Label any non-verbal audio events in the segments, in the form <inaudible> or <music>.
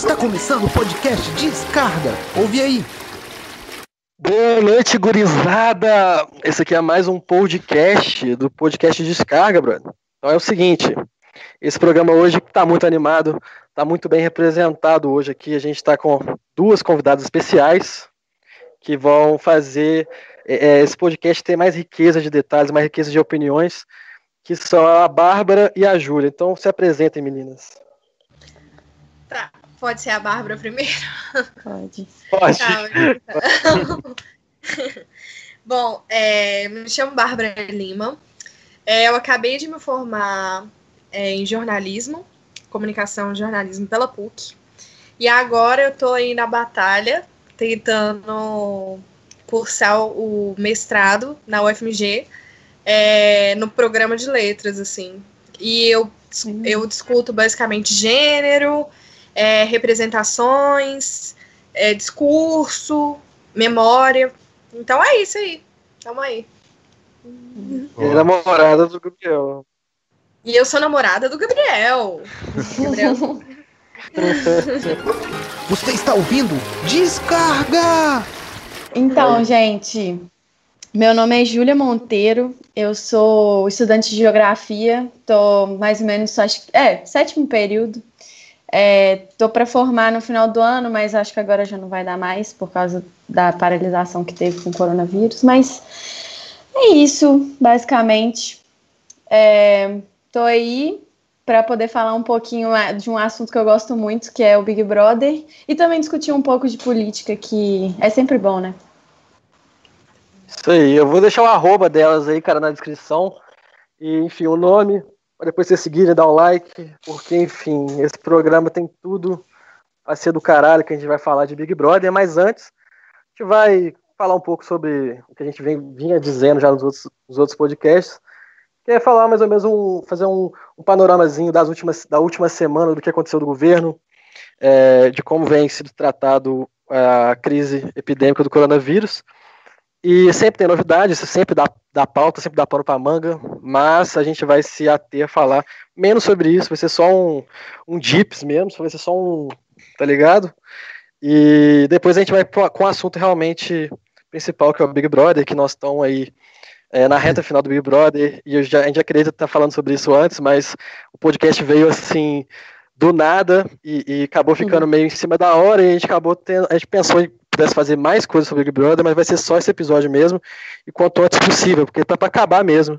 Está começando o podcast Descarga. Ouve aí. Boa noite, gurizada! Esse aqui é mais um podcast do podcast Descarga, brother. Então é o seguinte, esse programa hoje está muito animado, está muito bem representado hoje aqui. A gente está com duas convidadas especiais que vão fazer é, é, esse podcast ter mais riqueza de detalhes, mais riqueza de opiniões, que são a Bárbara e a Júlia. Então se apresentem, meninas. Tá, pode ser a Bárbara primeiro? Pode. Pode. Tá, <laughs> Bom, é, me chamo Bárbara Lima. É, eu acabei de me formar é, em jornalismo, comunicação e jornalismo pela PUC. E agora eu estou aí na batalha, tentando cursar o mestrado na UFMG, é, no programa de letras, assim. E eu, eu discuto basicamente gênero, é, representações, é, discurso, memória. Então é isso aí. Tamo aí. É namorada do Gabriel. E eu sou namorada do Gabriel. Gabriel. <laughs> Você está ouvindo? Descarga! Então, gente, meu nome é Júlia Monteiro, eu sou estudante de geografia, tô mais ou menos, acho que, é, sétimo período. É, tô para formar no final do ano, mas acho que agora já não vai dar mais por causa da paralisação que teve com o coronavírus. Mas é isso, basicamente. É, tô aí para poder falar um pouquinho é, de um assunto que eu gosto muito, que é o Big Brother, e também discutir um pouco de política, que é sempre bom, né? Isso aí, eu vou deixar o arroba delas aí, cara, na descrição. E, enfim, o nome, para depois vocês seguirem, dar um like, porque, enfim, esse programa tem tudo a ser do caralho que a gente vai falar de Big Brother, mas antes, a gente vai falar um pouco sobre o que a gente vem, vinha dizendo já nos outros, nos outros podcasts, que é falar mais ou menos um, fazer um, um panoramazinho das últimas, da última semana do que aconteceu do governo, é, de como vem sido tratado a crise epidêmica do coronavírus, e sempre tem novidades, sempre dá, dá pauta, sempre dá pano para manga, mas a gente vai se ater a falar menos sobre isso, vai ser só um, um dips mesmo, vai ser só um. tá ligado? E depois a gente vai com o assunto realmente principal, que é o Big Brother, que nós estamos aí é, na reta final do Big Brother, e já, a gente acredita estar tá falando sobre isso antes, mas o podcast veio assim do nada e, e acabou ficando meio em cima da hora e a gente acabou tendo, a gente pensou em pudesse fazer mais coisas sobre Big Brother, mas vai ser só esse episódio mesmo, e quanto antes possível, porque tá para acabar mesmo.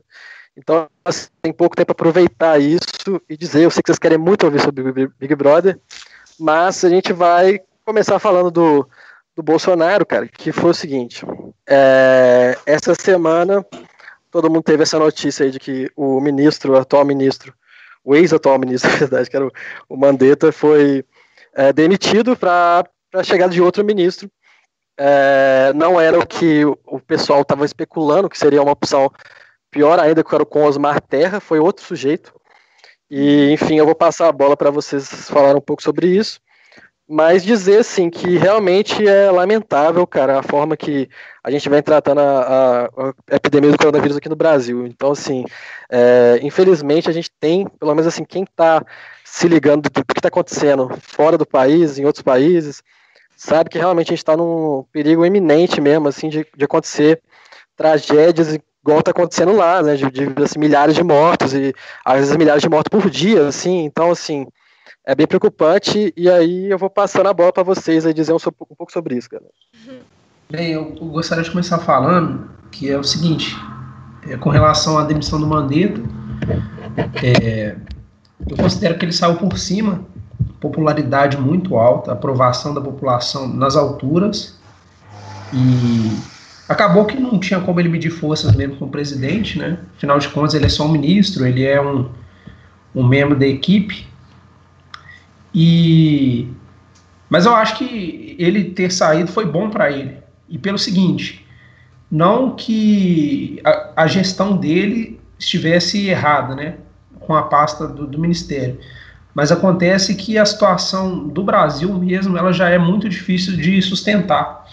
Então, assim, tem pouco tempo para aproveitar isso e dizer, eu sei que vocês querem muito ouvir sobre Big Brother, mas a gente vai começar falando do, do Bolsonaro, cara, que foi o seguinte, é, essa semana todo mundo teve essa notícia aí de que o ministro, o atual ministro, o ex-atual ministro, <laughs> na verdade, que era o, o Mandetta, foi é, demitido para a chegada de outro ministro, é, não era o que o pessoal estava especulando, que seria uma opção pior ainda que era com Osmar Terra, foi outro sujeito. E, enfim, eu vou passar a bola para vocês falarem um pouco sobre isso. Mas dizer, assim, que realmente é lamentável, cara, a forma que a gente vem tratando a, a, epidemia do coronavírus aqui no Brasil. Então, assim, é, infelizmente a gente tem, pelo menos assim, quem está se ligando do, do que está acontecendo fora do país, em outros países, sabe que realmente a gente está num perigo iminente mesmo, assim, de, de acontecer tragédias igual está acontecendo lá, né, de, de assim, milhares de mortos e às vezes milhares de mortos por dia, assim, então, assim, é bem preocupante e aí eu vou passando a bola para vocês aí dizer um, um, pouco sobre isso, cara. Bem, eu gostaria de começar falando que é o seguinte, é, com relação à demissão do Mandetta, é, eu considero que ele saiu por cima popularidade muito alta, aprovação da população nas alturas, e acabou que não tinha como ele medir forças mesmo com o presidente, né? Afinal de contas, ele é só um ministro, ele é um, um membro da equipe, e mas eu acho que ele ter saído foi bom para ele. E pelo seguinte, não que a, a, gestão dele estivesse errada, né, com a pasta do, do ministério, mas acontece que a situação do Brasil mesmo, ela já é muito difícil de sustentar.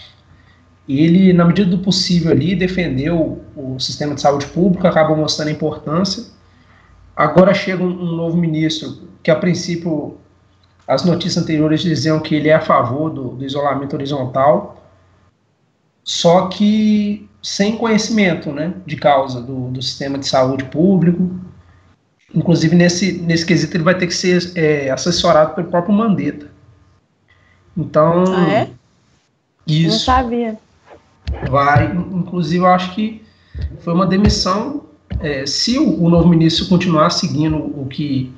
Ele, na medida do possível ali, defendeu o sistema de saúde público, acabou mostrando a importância. Agora chega um, um novo ministro que, a princípio, as notícias anteriores diziam que ele é a favor do, do isolamento horizontal, só que sem conhecimento né, de causa do, do sistema de saúde público. Inclusive, nesse, nesse quesito, ele vai ter que ser é, assessorado pelo próprio Mandetta. Então. Ah, é? Isso. Não sabia. Vai, inclusive, eu acho que foi uma demissão. É, se o, o, novo ministro continuar seguindo o que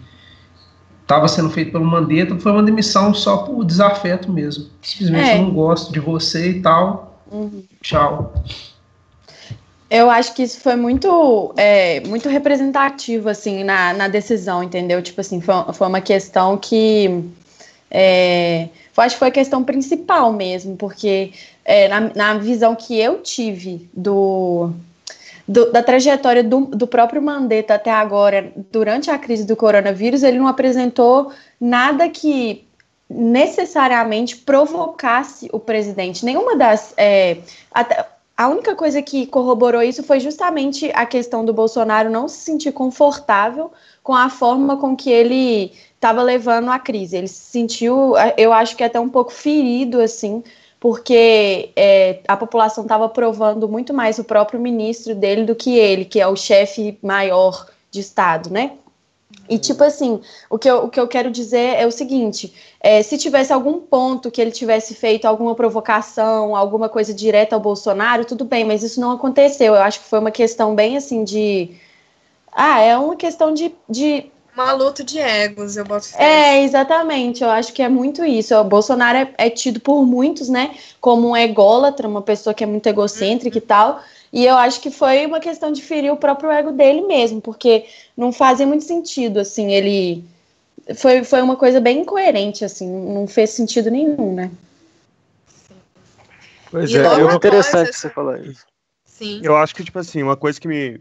estava sendo feito pelo Mandetta, foi uma demissão só por desafeto mesmo. Simplesmente é. eu não gosto de você e tal. Uhum. Tchau. Eu acho que isso foi muito, é, muito representativo, assim, na, na decisão, entendeu? Tipo assim, foi, foi uma questão que. É, eu acho que foi a questão principal mesmo, porque é, na, na visão que eu tive do, do, da trajetória do, do próprio Mandetta até agora, durante a crise do coronavírus, ele não apresentou nada que necessariamente provocasse o presidente. Nenhuma das. É, até, a única coisa que corroborou isso foi justamente a questão do Bolsonaro não se sentir confortável com a forma com que ele estava levando a crise. Ele se sentiu, eu acho que até um pouco ferido, assim, porque é, a população estava provando muito mais o próprio ministro dele do que ele, que é o chefe maior de Estado, né? E, tipo assim, o que eu, o que eu quero dizer é o seguinte: é, se tivesse algum ponto que ele tivesse feito alguma provocação, alguma coisa direta ao Bolsonaro, tudo bem, mas isso não aconteceu. Eu acho que foi uma questão bem assim de. Ah, é uma questão de. de... Uma luta de egos, eu boto É, exatamente. Eu acho que é muito isso. O Bolsonaro é, é tido por muitos, né, como um ególatra, uma pessoa que é muito egocêntrica uhum. e tal. E eu acho que foi uma questão de ferir o próprio ego dele mesmo, porque não fazia muito sentido, assim, ele. Foi, foi uma coisa bem incoerente, assim, não fez sentido nenhum, né? Pois e é, é interessante coisa... você falar isso. Sim. Eu acho que, tipo assim, uma coisa que me,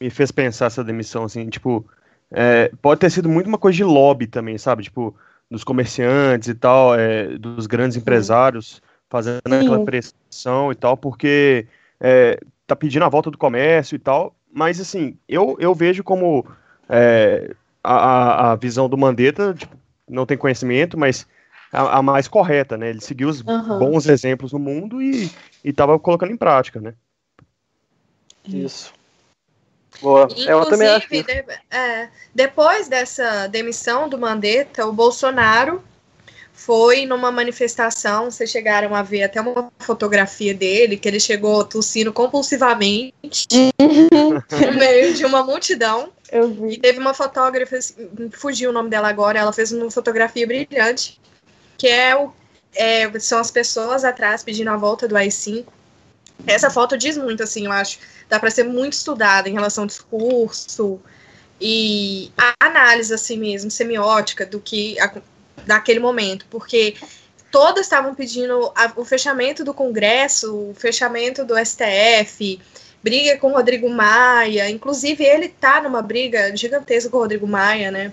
me fez pensar essa demissão, assim, tipo, é, pode ter sido muito uma coisa de lobby também, sabe? Tipo, dos comerciantes e tal, é, dos grandes empresários fazendo Sim. aquela pressão e tal, porque é, tá pedindo a volta do comércio e tal, mas assim, eu, eu vejo como é, a, a visão do Mandetta, tipo, não tem conhecimento, mas a, a, mais correta, né? Ele seguiu os uhum. bons exemplos no mundo e estava colocando em prática, né? Isso. Boa. Inclusive, eu também acho que... de, é, depois dessa demissão do Mandetta, o Bolsonaro foi numa manifestação, vocês chegaram a ver até uma fotografia dele, que ele chegou tossindo compulsivamente no meio de uma multidão. E teve uma fotógrafa, fugiu o nome dela agora, ela fez uma fotografia brilhante, que é o é, são as pessoas atrás pedindo a volta do AI-5. Essa foto diz muito, assim, eu acho. Dá para ser muito estudada em relação ao discurso e a análise, assim mesmo, semiótica do que daquele momento, porque todas estavam pedindo a, o fechamento do Congresso, o fechamento do STF, briga com o Rodrigo Maia, inclusive ele tá numa briga gigantesca com o Rodrigo Maia, né?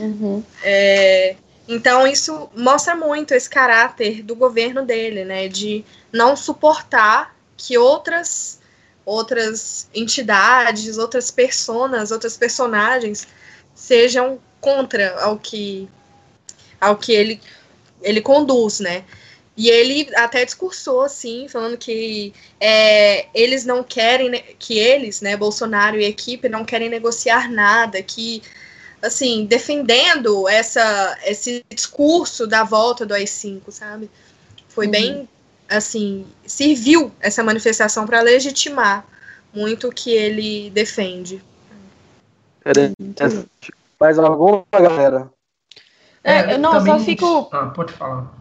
Uhum. É, então isso mostra muito esse caráter do governo dele, né? De não suportar que outras outras entidades, outras personas, outras personagens sejam contra ao que ao que ele, ele conduz, né? E ele até discursou, assim, falando que é, eles não querem, que eles, né, Bolsonaro e equipe, não querem negociar nada, que, assim, defendendo essa, esse discurso da volta do AI-5, sabe? Foi uhum. bem, assim, serviu essa manifestação para legitimar muito o que ele defende. Mais alguma, galera? É, eu não, também... só fico. Ah, pode falar.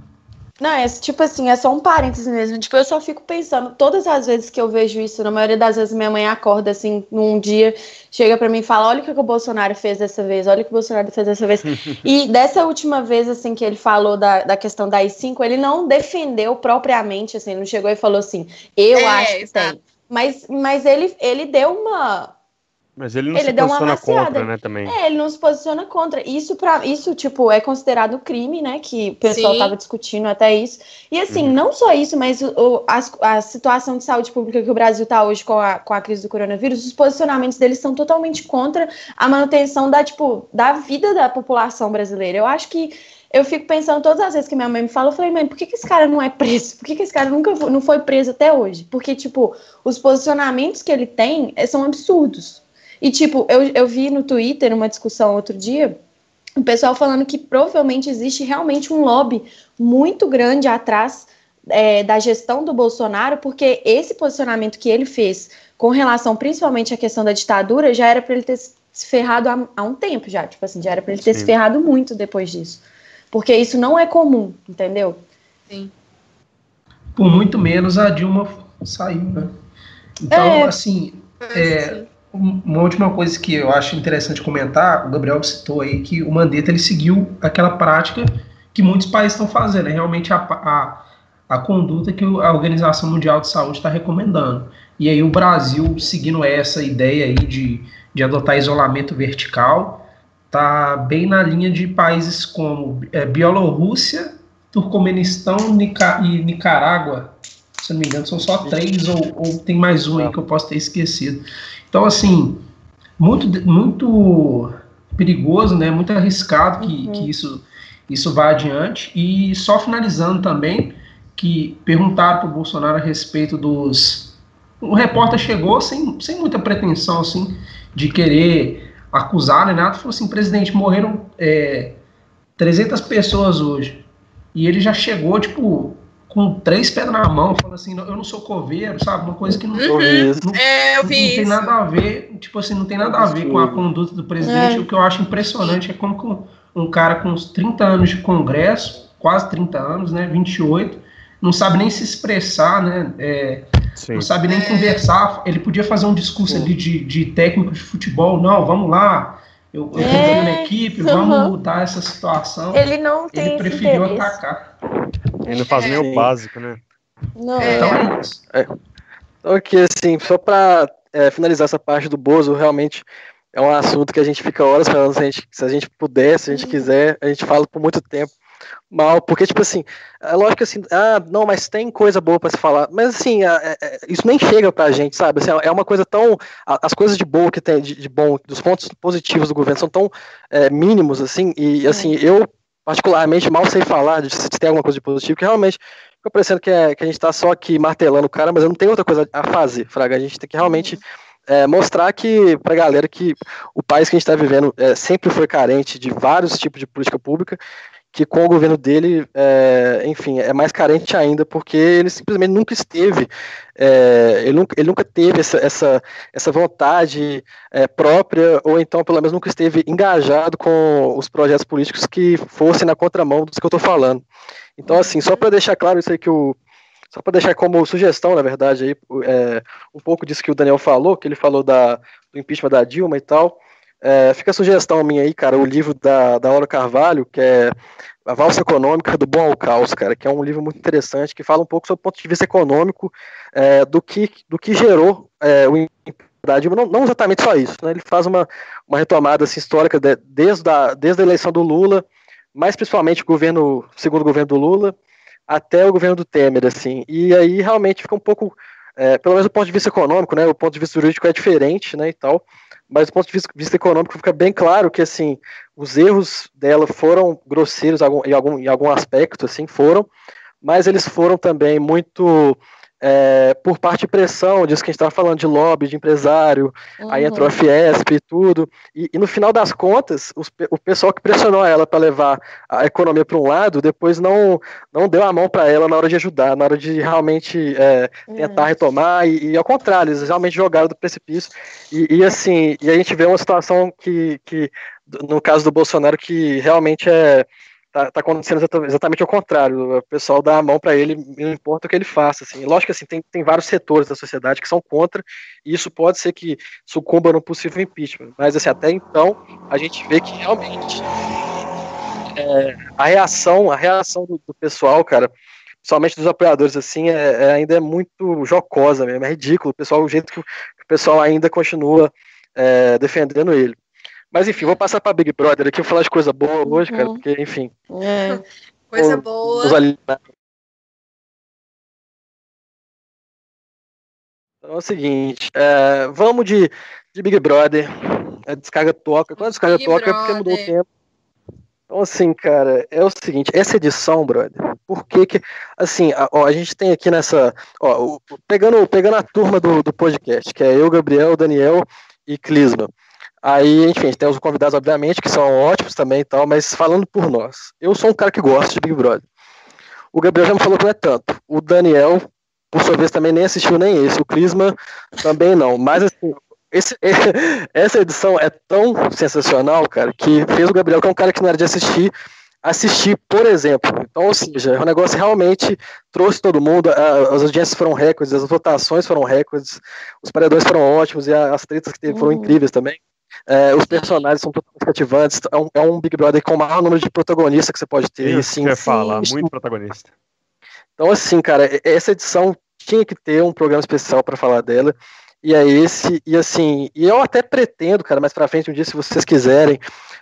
Não, é tipo assim, é só um parênteses mesmo. Tipo, eu só fico pensando, todas as vezes que eu vejo isso, na maioria das vezes minha mãe acorda assim, num dia, chega para mim e fala: olha o que, que o Bolsonaro fez dessa vez, olha o que o Bolsonaro fez dessa vez. <laughs> e dessa última vez, assim, que ele falou da, da questão da I5, ele não defendeu propriamente, assim, não chegou e falou assim, eu é, acho que exato. tem. Mas, mas ele, ele deu uma, mas ele não ele se posiciona contra, né, também. É, ele não se posiciona contra. Isso, pra, isso tipo, é considerado crime, né, que o pessoal estava discutindo até isso. E, assim, uhum. não só isso, mas o, a, a, situação de saúde pública que o Brasil está hoje com a, com a crise do coronavírus, os posicionamentos deles são totalmente contra a manutenção da, tipo, da vida da população brasileira. Eu acho que eu fico pensando todas as vezes que minha mãe me fala, eu falei, mãe, por que, que esse cara não é preso? Por que, que esse cara nunca foi, não foi preso até hoje? Porque, tipo, os posicionamentos que ele tem eh, são absurdos. E, tipo, eu, eu vi no Twitter uma discussão outro dia, o pessoal falando que provavelmente existe realmente um lobby muito grande atrás é, da gestão do Bolsonaro, porque esse posicionamento que ele fez com relação principalmente à questão da ditadura já era para ele ter se ferrado há, há, um tempo já, tipo assim, já era para ele ter Sim. se ferrado muito depois disso. Porque isso não é comum, entendeu? Sim. Por muito menos a Dilma saiu, né? Então, é, assim, é, uma última coisa que eu acho interessante comentar, o Gabriel citou aí que o Mandetta ele seguiu aquela prática que muitos países estão fazendo, é realmente a, a, a conduta que a Organização Mundial de Saúde está recomendando. E aí o Brasil, seguindo essa ideia aí de, de adotar isolamento vertical, está bem na linha de países como é, Bielorrússia, Turcomenistão Nica e Nicarágua. Se não me engano, são só três, ou, ou tem mais um aí que eu posso ter esquecido. Então, assim, muito, muito perigoso, né? Muito arriscado que, uhum. que isso, isso vá adiante. E só finalizando também, que perguntaram para o Bolsonaro a respeito dos. O repórter chegou sem, sem muita pretensão, assim, de querer acusar, né? Nada falou assim, presidente, morreram é, 300 pessoas hoje. E ele já chegou, tipo, com três pedras na mão, falando assim, eu não sou coveiro, sabe? Uma coisa que não, uhum. não, é, eu vi não tem nada a ver, tipo assim, não tem nada a ver com a conduta do presidente. É. O que eu acho impressionante é como um cara com uns 30 anos de congresso, quase 30 anos, né? 28, não sabe nem se expressar, né? É, não sabe nem é. conversar. Ele podia fazer um discurso Sim. ali de, de técnico de futebol. Não, vamos lá. Eu, eu é, na equipe, uhum. vamos mudar essa situação. Ele não tem. Ele preferiu atacar. Ele não faz nem o básico, né? Não. Então é isso. É. Aqui, assim, só para é, finalizar essa parte do Bozo, realmente é um assunto que a gente fica horas falando. Se a gente, se a gente puder, se a gente uhum. quiser, a gente fala por muito tempo mal, porque, tipo assim, é lógico que assim, ah, não, mas tem coisa boa para se falar, mas assim, é, é, isso nem chega pra gente, sabe? Assim, é uma coisa tão. As coisas de boa que tem, de, de bom, dos pontos positivos do governo são tão é, mínimos, assim, e assim, eu, particularmente, mal sei falar de se tem alguma coisa de positivo, que realmente fica parecendo que, é, que a gente tá só aqui martelando o cara, mas eu não tenho outra coisa a fazer, Fraga. A gente tem que realmente. É, mostrar que para a galera que o país que a gente está vivendo é, sempre foi carente de vários tipos de política pública que com o governo dele, é, enfim, é mais carente ainda, porque ele simplesmente nunca esteve, é, ele, nunca, ele nunca teve essa, essa, essa vontade é, própria, ou então, pelo menos, nunca esteve engajado com os projetos políticos que fossem na contramão dos que eu estou falando. Então, assim, só para deixar claro isso aí que o. Só para deixar como sugestão, na verdade, aí, é, um pouco disso que o Daniel falou, que ele falou da, do impeachment da Dilma e tal. É, fica a sugestão minha aí, cara, o livro da, da Laura Carvalho, que é A Valsa Econômica do Bom ao Caos, cara, que é um livro muito interessante, que fala um pouco sobre o ponto de vista econômico é, do, que, do que gerou é, o Dilma, não, não, exatamente só isso, né? ele faz uma, uma retomada assim, histórica de, desde, a, desde a eleição do Lula, mais principalmente o governo, segundo governo do Lula, até o governo do Temer, assim, e aí realmente fica um pouco, é, pelo menos do ponto de vista econômico, né, o ponto de vista jurídico é diferente, né, e tal, mas do ponto de vista econômico fica bem claro que assim os erros dela foram grosseiros em algum, em algum aspecto, assim foram, mas eles foram também muito é, por parte de pressão, disso que a gente estava falando de lobby, de empresário, uhum. aí entrou a Fiesp e tudo, e, e no final das contas, os, o pessoal que pressionou ela para levar a economia para um lado, depois não, não deu a mão para ela na hora de ajudar, na hora de realmente é, tentar retomar, e, e, ao contrário, eles realmente jogaram do precipício, e, e, assim, e a gente vê uma situação que, que, no caso do Bolsonaro, que realmente é tá, tá acontecendo exatamente ao contrário. O pessoal dá a mão para ele, não importa o que ele faça. Assim. Lógico que assim, tem, tem vários setores da sociedade que são contra, e isso pode ser que sucumba no possível impeachment. Mas assim, até então, a gente vê que realmente é, a reação, a reação do, do, pessoal, cara, somente dos apoiadores, assim, é, é, ainda é muito jocosa mesmo, é ridículo. O pessoal, o jeito que o, que o pessoal ainda continua é, defendendo ele. Mas enfim, vou passar para Big Brother aqui, vou falar de coisa boa hoje, uhum. cara, porque, enfim. É. Coisa boa. Então é o seguinte, é, vamos de, de Big Brother. A descarga toca. Quando a descarga Big toca Brother. é porque mudou o tempo. Então, assim, cara, é o seguinte, essa edição, brother, por que que, assim, a, ó, a gente tem aqui nessa, ó, pegando, pegando a turma do, do podcast, que é eu, Gabriel, Daniel e Clisma. Aí, enfim, tem os convidados, obviamente, que são ótimos também e tal, mas falando por nós, eu sou um cara que gosta de Big Brother. O Gabriel já me falou que não é tanto. O Daniel, por sua vez, também nem assistiu nem esse. O Clisma também não. Mas, assim, esse, <laughs> essa edição é tão sensacional, cara, que fez o Gabriel, que é um cara que não era de assistir, assistir, por exemplo. Então, ou seja, o negócio realmente trouxe todo mundo, as audiências foram recordes, as votações foram recordes, os paredões foram ótimos e as tretas que teve foram uhum. incríveis também. É, os personagens são totalmente cativantes. É um, é um, Big Brother com o maior número de protagonistas que você pode ter. Isso assim, que eu muito protagonista. Então, assim, cara, essa edição tinha que ter um programa especial para falar dela e é esse, e assim, e eu até pretendo, cara, mais pra frente um dia, se vocês quiserem,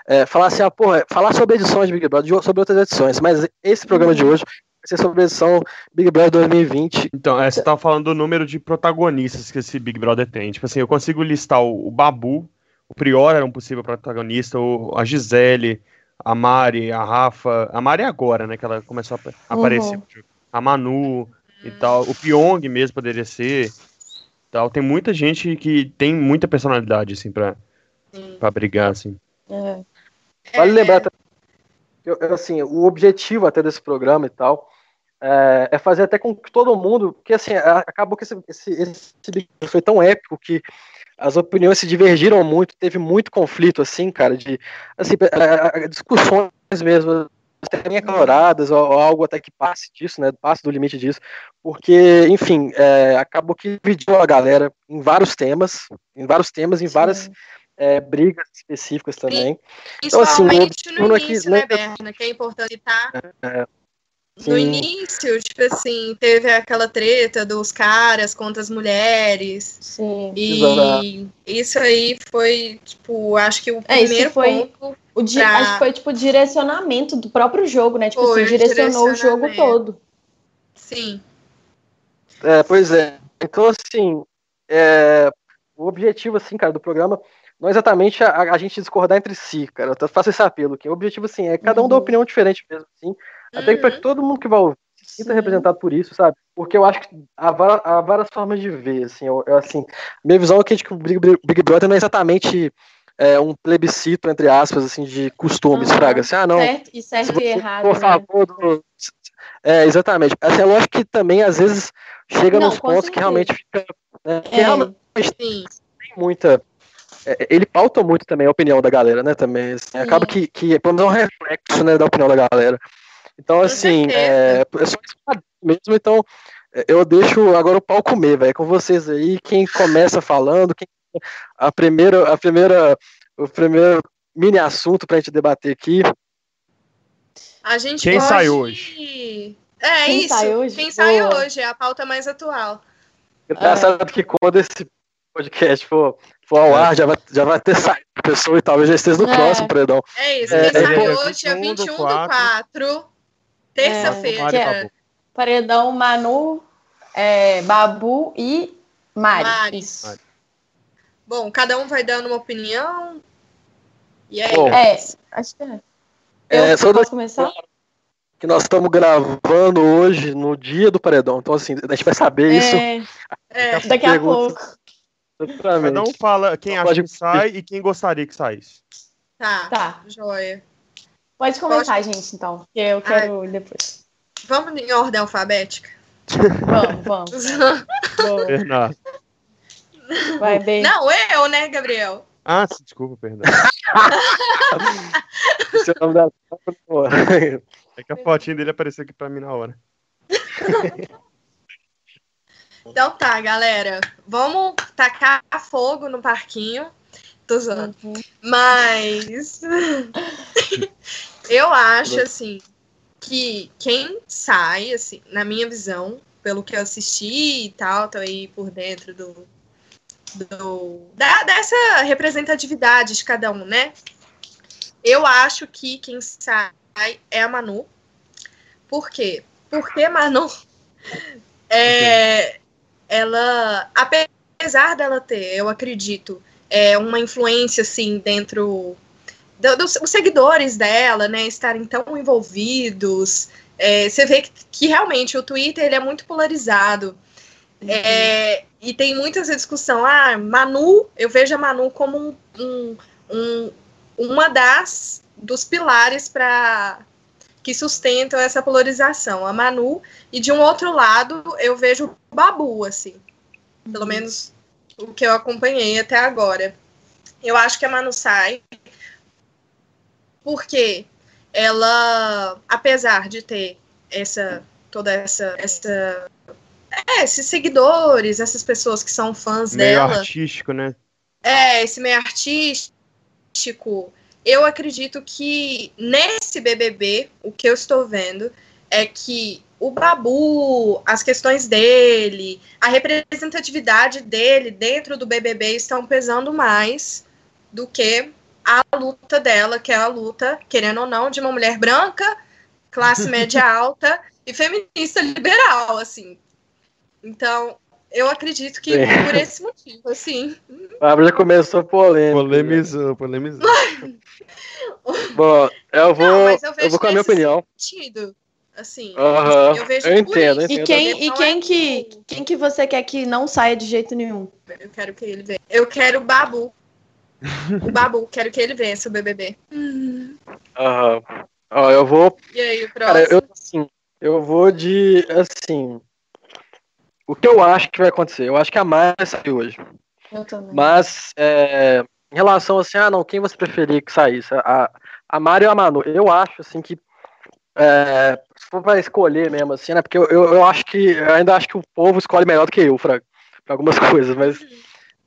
é, falar assim, ah, porra, falar sobre edições de Big Brother, sobre outras edições, mas esse programa de hoje vai ser sobre a edição Big Brother 2020. Então, é, você tava falando do número de protagonistas que esse Big Brother tem. Tipo assim, eu consigo listar o, o Babu, o Prior era um possível protagonista, o, a Gisele, a Mari, a Rafa, a Mari agora, né, que ela começou a aparecer, uhum. a Manu e tal, o Pyong mesmo poderia ser, tal. Tem muita gente que tem muita personalidade, assim, pra, pra brigar, assim. É. Vale lembrar eu, assim, o objetivo até desse programa e tal é, é, fazer até com que todo mundo, porque assim, acabou que esse, esse, esse foi tão épico que as opiniões se divergiram muito, teve muito conflito, assim, cara, de assim, discussões mesmo até acaloradas, ou, ou, algo até que passe disso, né? Passe do limite disso, porque, enfim, é, acabou que dividiu a galera em vários temas, em vários temas, em Sim. várias é, brigas específicas também. Então, assim, no início, né, Berna, que é importante citar. É, no início, tipo assim, teve aquela treta dos caras contra as mulheres. Sim. E Exato. isso aí foi, tipo, acho que o é, primeiro foi ponto. O di pra... Acho que foi, tipo, direcionamento do próprio jogo, né? Tipo foi, assim, direcionou o jogo todo. Sim. É, pois é. Então, assim, é, o objetivo, assim, cara, do programa não é exatamente a, a gente discordar entre si, cara. Eu faço esse apelo aqui. O objetivo, assim, é cada um uhum. dar opinião diferente mesmo, assim. Até uhum. para que todo mundo que vai ouvir se sinta representado por isso, sabe? Porque eu acho que há, há várias formas de ver, assim, eu, eu, assim, minha visão é que o Big, Big Brother não é exatamente é, um plebiscito, entre aspas, assim, de costumes, uhum. fraga, assim, ah, não, certo e certo e errado, por né? favor, do... é, exatamente, assim, é lógico que também, às vezes, chega não, nos pontos certeza. que realmente fica, né, que é. realmente tem muita, é, ele pauta muito também a opinião da galera, né, também, assim, acaba que, que, pelo menos é um reflexo, né, da opinião da galera, então, assim, é, é só mesmo, então eu deixo agora o pau comer, velho, com vocês aí, quem começa falando, quem, a primeira, a primeira, o primeiro mini assunto pra gente debater aqui. A gente quem pode... sai hoje? É quem isso, sai hoje? quem sai hoje, é a pauta mais atual. Engraçado é. que quando esse podcast for, for ao ar, já vai, já vai ter saído a pessoa e talvez já esteja no é. próximo, perdão. É isso, quem é, sai é, hoje é 21 do 4. Do 4 Terça-feira. É, paredão Manu, é, Babu e Mari. Mari. Bom, cada um vai dando uma opinião. E aí? Bom, é, acho que é. Eu é, posso começar? Que nós estamos gravando hoje no dia do paredão. Então, assim, a gente vai saber é, isso. É, daqui a pouco. Cada um fala quem acha que sai e quem gostaria que saísse. Tá, tá. joia. Pode começar, Pode... gente, então, que eu quero Ai. depois. Vamos em ordem alfabética? Vamos, vamos. <laughs> Bernardo. Vai, bem. Não, eu, né, Gabriel? Ah, desculpa, perdão. <laughs> Seu nome da <laughs> É que a fotinha dele apareceu aqui pra mim na hora. Então tá, galera. Vamos tacar fogo no parquinho. Tô zoando. Uhum. Mas. Eu acho, assim, que quem sai, assim, na minha visão, pelo que eu assisti e tal, tô aí por dentro do. do da, dessa representatividade de cada um, né? Eu acho que quem sai é a Manu. Por quê? Porque Manu. <laughs> É, ela, apesar dela ter, eu acredito, é, uma influência assim dentro do, dos os seguidores dela, né, estarem tão envolvidos. É, você vê que, que, realmente o Twitter ele é muito polarizado. Uhum. É, e tem muita discussão. Ah, Manu, eu vejo a Manu como um, um, um uma das dos pilares para que sustentam essa polarização, a Manu, e de um outro lado eu vejo o Babu, assim, pelo uhum. menos o que eu acompanhei até agora. Eu acho que a Manu sai porque ela, apesar de ter essa toda essa essa é, esses seguidores, essas pessoas que são fãs meio dela. artístico, né? É, esse meio artístico. Eu acredito que nesse BBB, o que eu estou vendo é que o Babu, as questões dele, a representatividade dele dentro do BBB estão pesando mais do que a luta dela, que é a luta, querendo ou não, de uma mulher branca, classe <laughs> média alta e feminista liberal, assim. Então, eu acredito que é. por esse motivo, assim. A já começou polêmica. Polemizou, polemizou. <laughs> Bom, eu vou, não, eu, eu, vou com a minha opinião. Sentido. Assim, uhum. eu vejo eu entendo, entendo, E quem, e quem, é que, quem que você quer que não saia de jeito nenhum? Eu quero que ele venha. Eu quero o Babu. O Babu, quero que ele vença o BBB. Aham. Uhum. Ó, eu vou. E aí, o próximo? Cara, eu, assim, eu vou de. Assim. O que eu acho que vai acontecer? Eu acho que a Mari saiu hoje. Eu também. Mas, é, em relação assim, ah, não, quem você preferia que saísse? A, a Mari ou a Manu? Eu acho, assim, que é, se for para escolher mesmo, assim, né? Porque eu, eu, eu, acho que, eu ainda acho que o povo escolhe melhor do que eu, para algumas <laughs> coisas, mas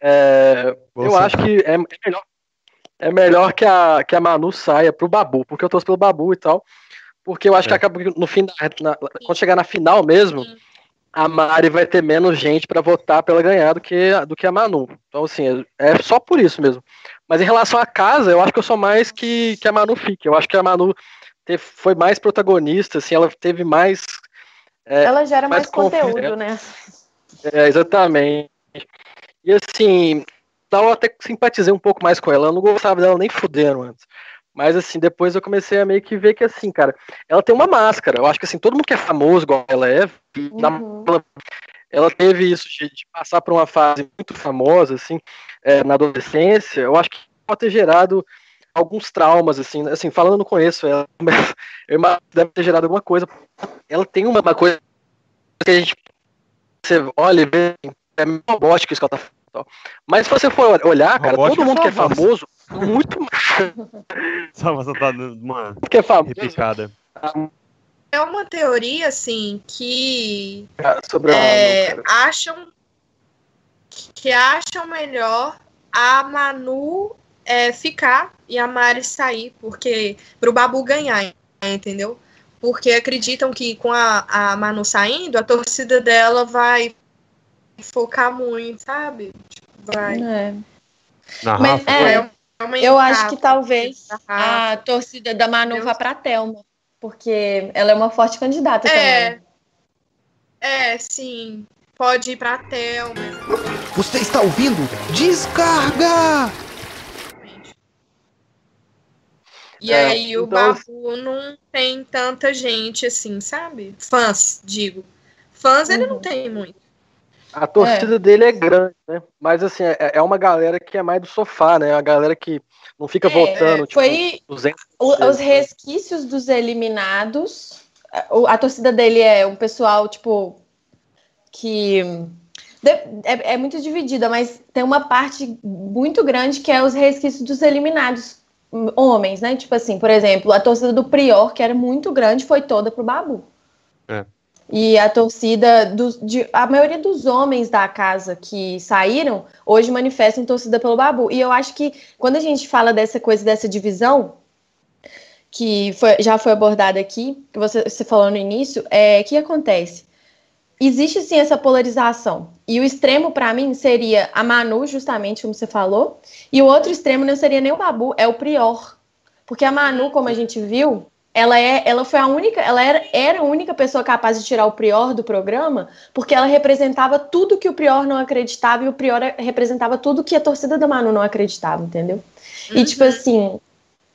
é, eu acho que é, é, melhor, é melhor que a, que a Manu saia pro Babu, porque eu torço pelo Babu e tal. Porque eu acho que é. acaba no fim, na, quando chegar na final mesmo, a Mari vai ter menos gente para votar para ela ganhar do que, do que a Manu. Então, assim, é, é só por isso mesmo. Mas em relação à casa, eu acho que eu sou mais que, que a Manu fique. Eu acho que a Manu teve, foi mais protagonista, assim, ela teve mais. É, ela gera mais, mais conteúdo, né? É, exatamente. E assim, eu até simpatizei um pouco mais com ela. Eu não gostava dela nem fudendo antes. Mas assim, depois eu comecei a meio que ver que assim, cara, ela tem uma máscara. Eu acho que assim, todo mundo que é famoso igual ela é, uhum. ela, ela, teve isso de, de, passar por uma fase muito famosa, assim, é, na adolescência. Eu acho que pode ter gerado alguns traumas, assim, assim, falando não conheço ela, <laughs> mas deve ter gerado alguma coisa. Ela tem uma, uma coisa que a gente você olha e vê, é meio robótico isso que ela tá falando. Mas se você for olhar, cara, robótico <laughs> todo mundo que é famoso, muito Só você tá uma que é famoso. repicada. É uma teoria, assim, que sobre é, acham que acham melhor a Manu é, ficar e a Mari sair, porque pro Babu ganhar, entendeu? Porque acreditam que com a, a Manu saindo, a torcida dela vai focar muito, sabe? Tipo, vai. É. Mas, é, eu acho que talvez a torcida da Manu vá para a Thelma, porque ela é uma forte candidata é, também. É, sim. Pode ir para a Thelma. Você está ouvindo? Descarga! E é, aí o então... Babu não tem tanta gente assim, sabe? Fãs, digo. Fãs uhum. ele não uhum. tem muito. A torcida é. dele é grande, né? Mas assim, é, é, uma galera que é mais do sofá, né? A galera que não fica é, votando. Tipo, foi 200 os né? resquícios dos eliminados. A, a, torcida dele é um pessoal, tipo, que é, é muito dividida, mas tem uma parte muito grande que é os resquícios dos eliminados homens, né? Tipo assim, por exemplo, a torcida do Prior, que era muito grande, foi toda pro Babu. É. E a torcida, do, de, a maioria dos homens da casa que saíram, hoje manifestam torcida pelo Babu. E eu acho que quando a gente fala dessa coisa, dessa divisão, que foi, já foi abordada aqui, que você, você falou no início, é que acontece? Existe sim essa polarização. E o extremo, para mim, seria a Manu, justamente como você falou, e o outro extremo não seria nem o Babu, é o Prior. Porque a Manu, como a gente viu, ela, é, ela foi a única, ela era, era a única pessoa capaz de tirar o Prior do programa, porque ela representava tudo que o Prior não acreditava e o Prior representava tudo que a torcida da Manu não acreditava, entendeu? Uhum. E tipo assim,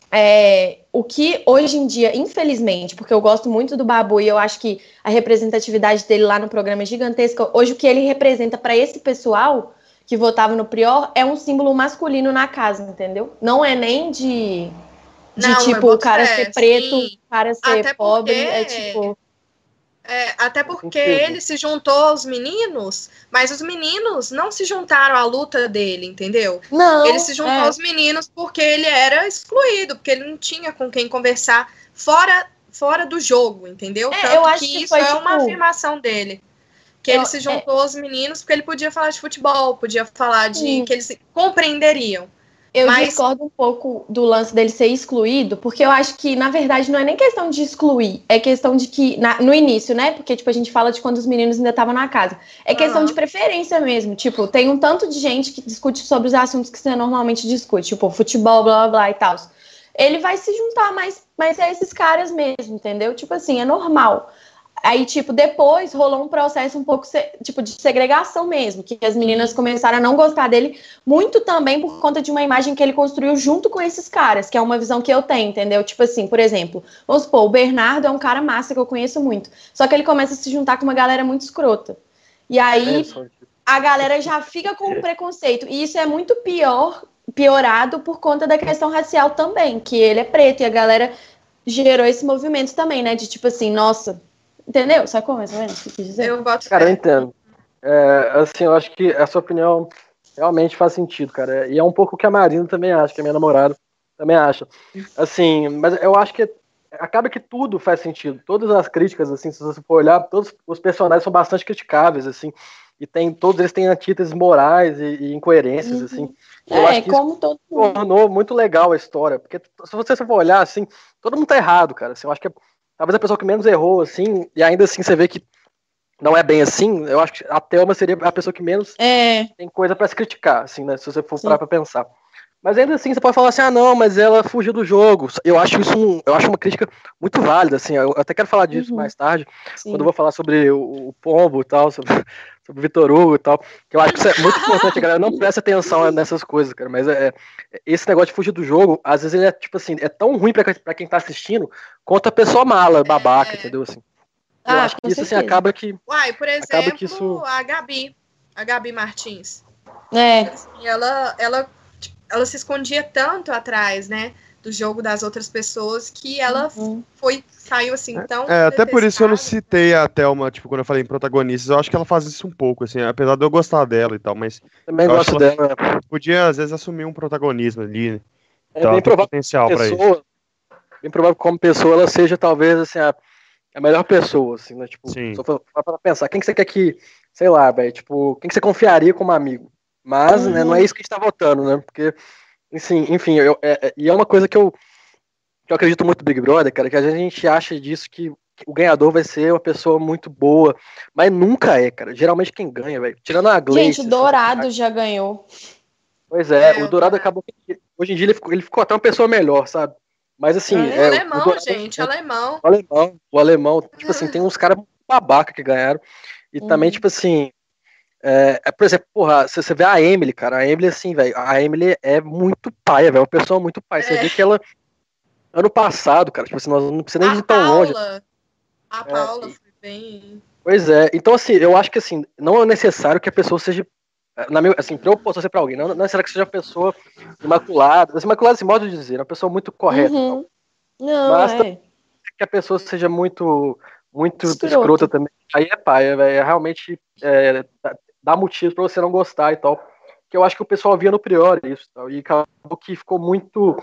é, o que hoje em dia, infelizmente, porque eu gosto muito do Babu e eu acho que a representatividade dele lá no programa é gigantesca, hoje o que ele representa para esse pessoal que votava no Prior é um símbolo masculino na casa, entendeu? Não é nem de, de Não, tipo, o cara ser preto, sim. o cara ser Até pobre, porque- é tipo. É, até porque ele se juntou aos meninos, mas os meninos não se juntaram à luta dele, entendeu? Não. ele se juntou é. aos meninos porque ele era excluído, porque ele não tinha com quem conversar fora, fora do jogo, entendeu? É, Tanto eu acho que, que isso foi, é uma tipo- afirmação dele. Que Eu- ele se juntou aos meninos porque ele podia falar de futebol, podia falar de Sim. que eles se compreenderiam. Eu Mas- discordo um pouco do lance dele ser excluído, porque eu acho que, na verdade, não é nem questão de excluir, é questão de que, na- no início, né? Porque, tipo, a gente fala de quando os meninos ainda estavam na casa. É questão Aham. de preferência mesmo. Tipo, tem um tanto de gente que discute sobre os assuntos que você normalmente discute, tipo, futebol, blá blá blá e tal. Ele vai se juntar mais, mais a esses caras mesmo, entendeu? Tipo assim, é normal. Aí, tipo, depois rolou um processo um pouco, tipo, de segregação mesmo, que as meninas começaram a não gostar dele, muito também por conta de uma imagem que ele construiu junto com esses caras, que é uma visão que eu tenho, entendeu? Tipo assim, por exemplo, vamos supor, o Bernardo é um cara massa que eu conheço muito, só que ele começa a se juntar com uma galera muito escrota. E aí, É, a galera já fica com o preconceito. E isso é muito pior, piorado por conta da questão racial também, que ele é preto e a galera gerou esse movimento também, né? De tipo assim, nossa, entendeu? Sacou mais ou menos o que quis dizer? Eu boto Cara, eu entendo. É, assim, eu acho que essa opinião realmente faz sentido, cara. E é um pouco o que a Marina também acha, que a minha namorada também acha. Assim, mas eu acho que acaba que tudo faz sentido. Todas as críticas, assim, se você for olhar, todos os personagens são bastante criticáveis, assim. E tem, todos eles têm antíteses morais e, e incoerências, Uhum. assim. Eu é, acho que isso como todo mundo. tornou muito legal a história. Porque se você for olhar, assim, todo mundo tá errado, cara. Assim, eu acho que talvez a pessoa que menos errou, assim, e ainda assim você vê que não é bem assim, eu acho que a Thelma seria a pessoa que menos É, tem coisa pra se criticar, assim, né? Se você for Sim. parar pra pensar. Mas ainda assim, você pode falar assim, ah, não, mas ela fugiu do jogo. Eu acho isso um, eu acho uma crítica muito válida, assim. Eu até quero falar disso Uhum. mais tarde, sim. quando eu vou falar sobre o, o Pombo e tal, sobre, <laughs> sobre o Vitor Hugo e tal. Que eu acho que isso é muito importante, a galera não presta atenção nessas coisas, cara. Mas é, é- esse negócio de fugir do jogo, às vezes ele é, tipo assim, é tão ruim pra, quem- pra quem tá assistindo, quanto a pessoa mala, babaca, entendeu? Assim. Eu Ah, acho que isso, assim, acaba que. Uai, por Acaba exemplo, que isso- a Gabi, a Gabi Martins. É, Assim, ela, ela, ela se escondia tanto atrás, né, do jogo das outras pessoas que ela Uhum. foi saiu assim tão É, até por isso eu não citei a Thelma, tipo, quando eu falei em protagonistas, eu acho que ela faz isso um pouco, assim, apesar de eu gostar dela e tal, mas Também Eu gosto dela. podia, às vezes, assumir um protagonismo ali, né? É Então, bem provável potencial pra isso. bem provável que como pessoa ela seja talvez assim a, a melhor pessoa, assim, né? Tipo, Sim. só pra, pra pensar, quem que você quer que, sei lá, velho, tipo, quem que você confiaria como amigo? Mas, né, Uhum. não é isso que a gente tá votando, né? Porque, assim, enfim, eu, é, é- e é uma coisa que eu, que eu acredito muito no Big Brother, cara, que às vezes a gente acha disso que o ganhador vai ser uma pessoa muito boa, mas nunca é, cara. Geralmente quem ganha, velho, tirando a Gleice. gente, o assim, Dourado já ganhou. Pois é, É, o Dourado acabou. Hoje em dia ele ficou, ele ficou até uma pessoa melhor, sabe? Mas assim. O é, alemão, o Dourado- gente, alemão. O alemão, o alemão, tipo assim, tem uns caras babaca que ganharam. E também, Uhum. tipo assim. É, é, por exemplo, porra, se você vê a Emily, cara, a Emily, assim, velho, a Emily é muito paia, velho, uma pessoa muito paia. Você É. vê que ela, ano passado, cara, tipo assim, nós não precisa nem ir tão longe. Paula, a Paula foi bem. Pois é, então assim, eu acho que assim, não é necessário que a pessoa seja, na minha, assim, pra eu torcer pra alguém, não, não é necessário que seja uma pessoa imaculada, assim, imaculada, assim, modo de dizer, uma pessoa muito correta, Uhum. Não, Basta- é. que a pessoa seja muito, muito Escrota. escrota também, aí é paia, velho, é realmente é, dá- dá motivo pra você não gostar e tal, que eu acho que o pessoal via no Priori isso e tal, e acabou que ficou muito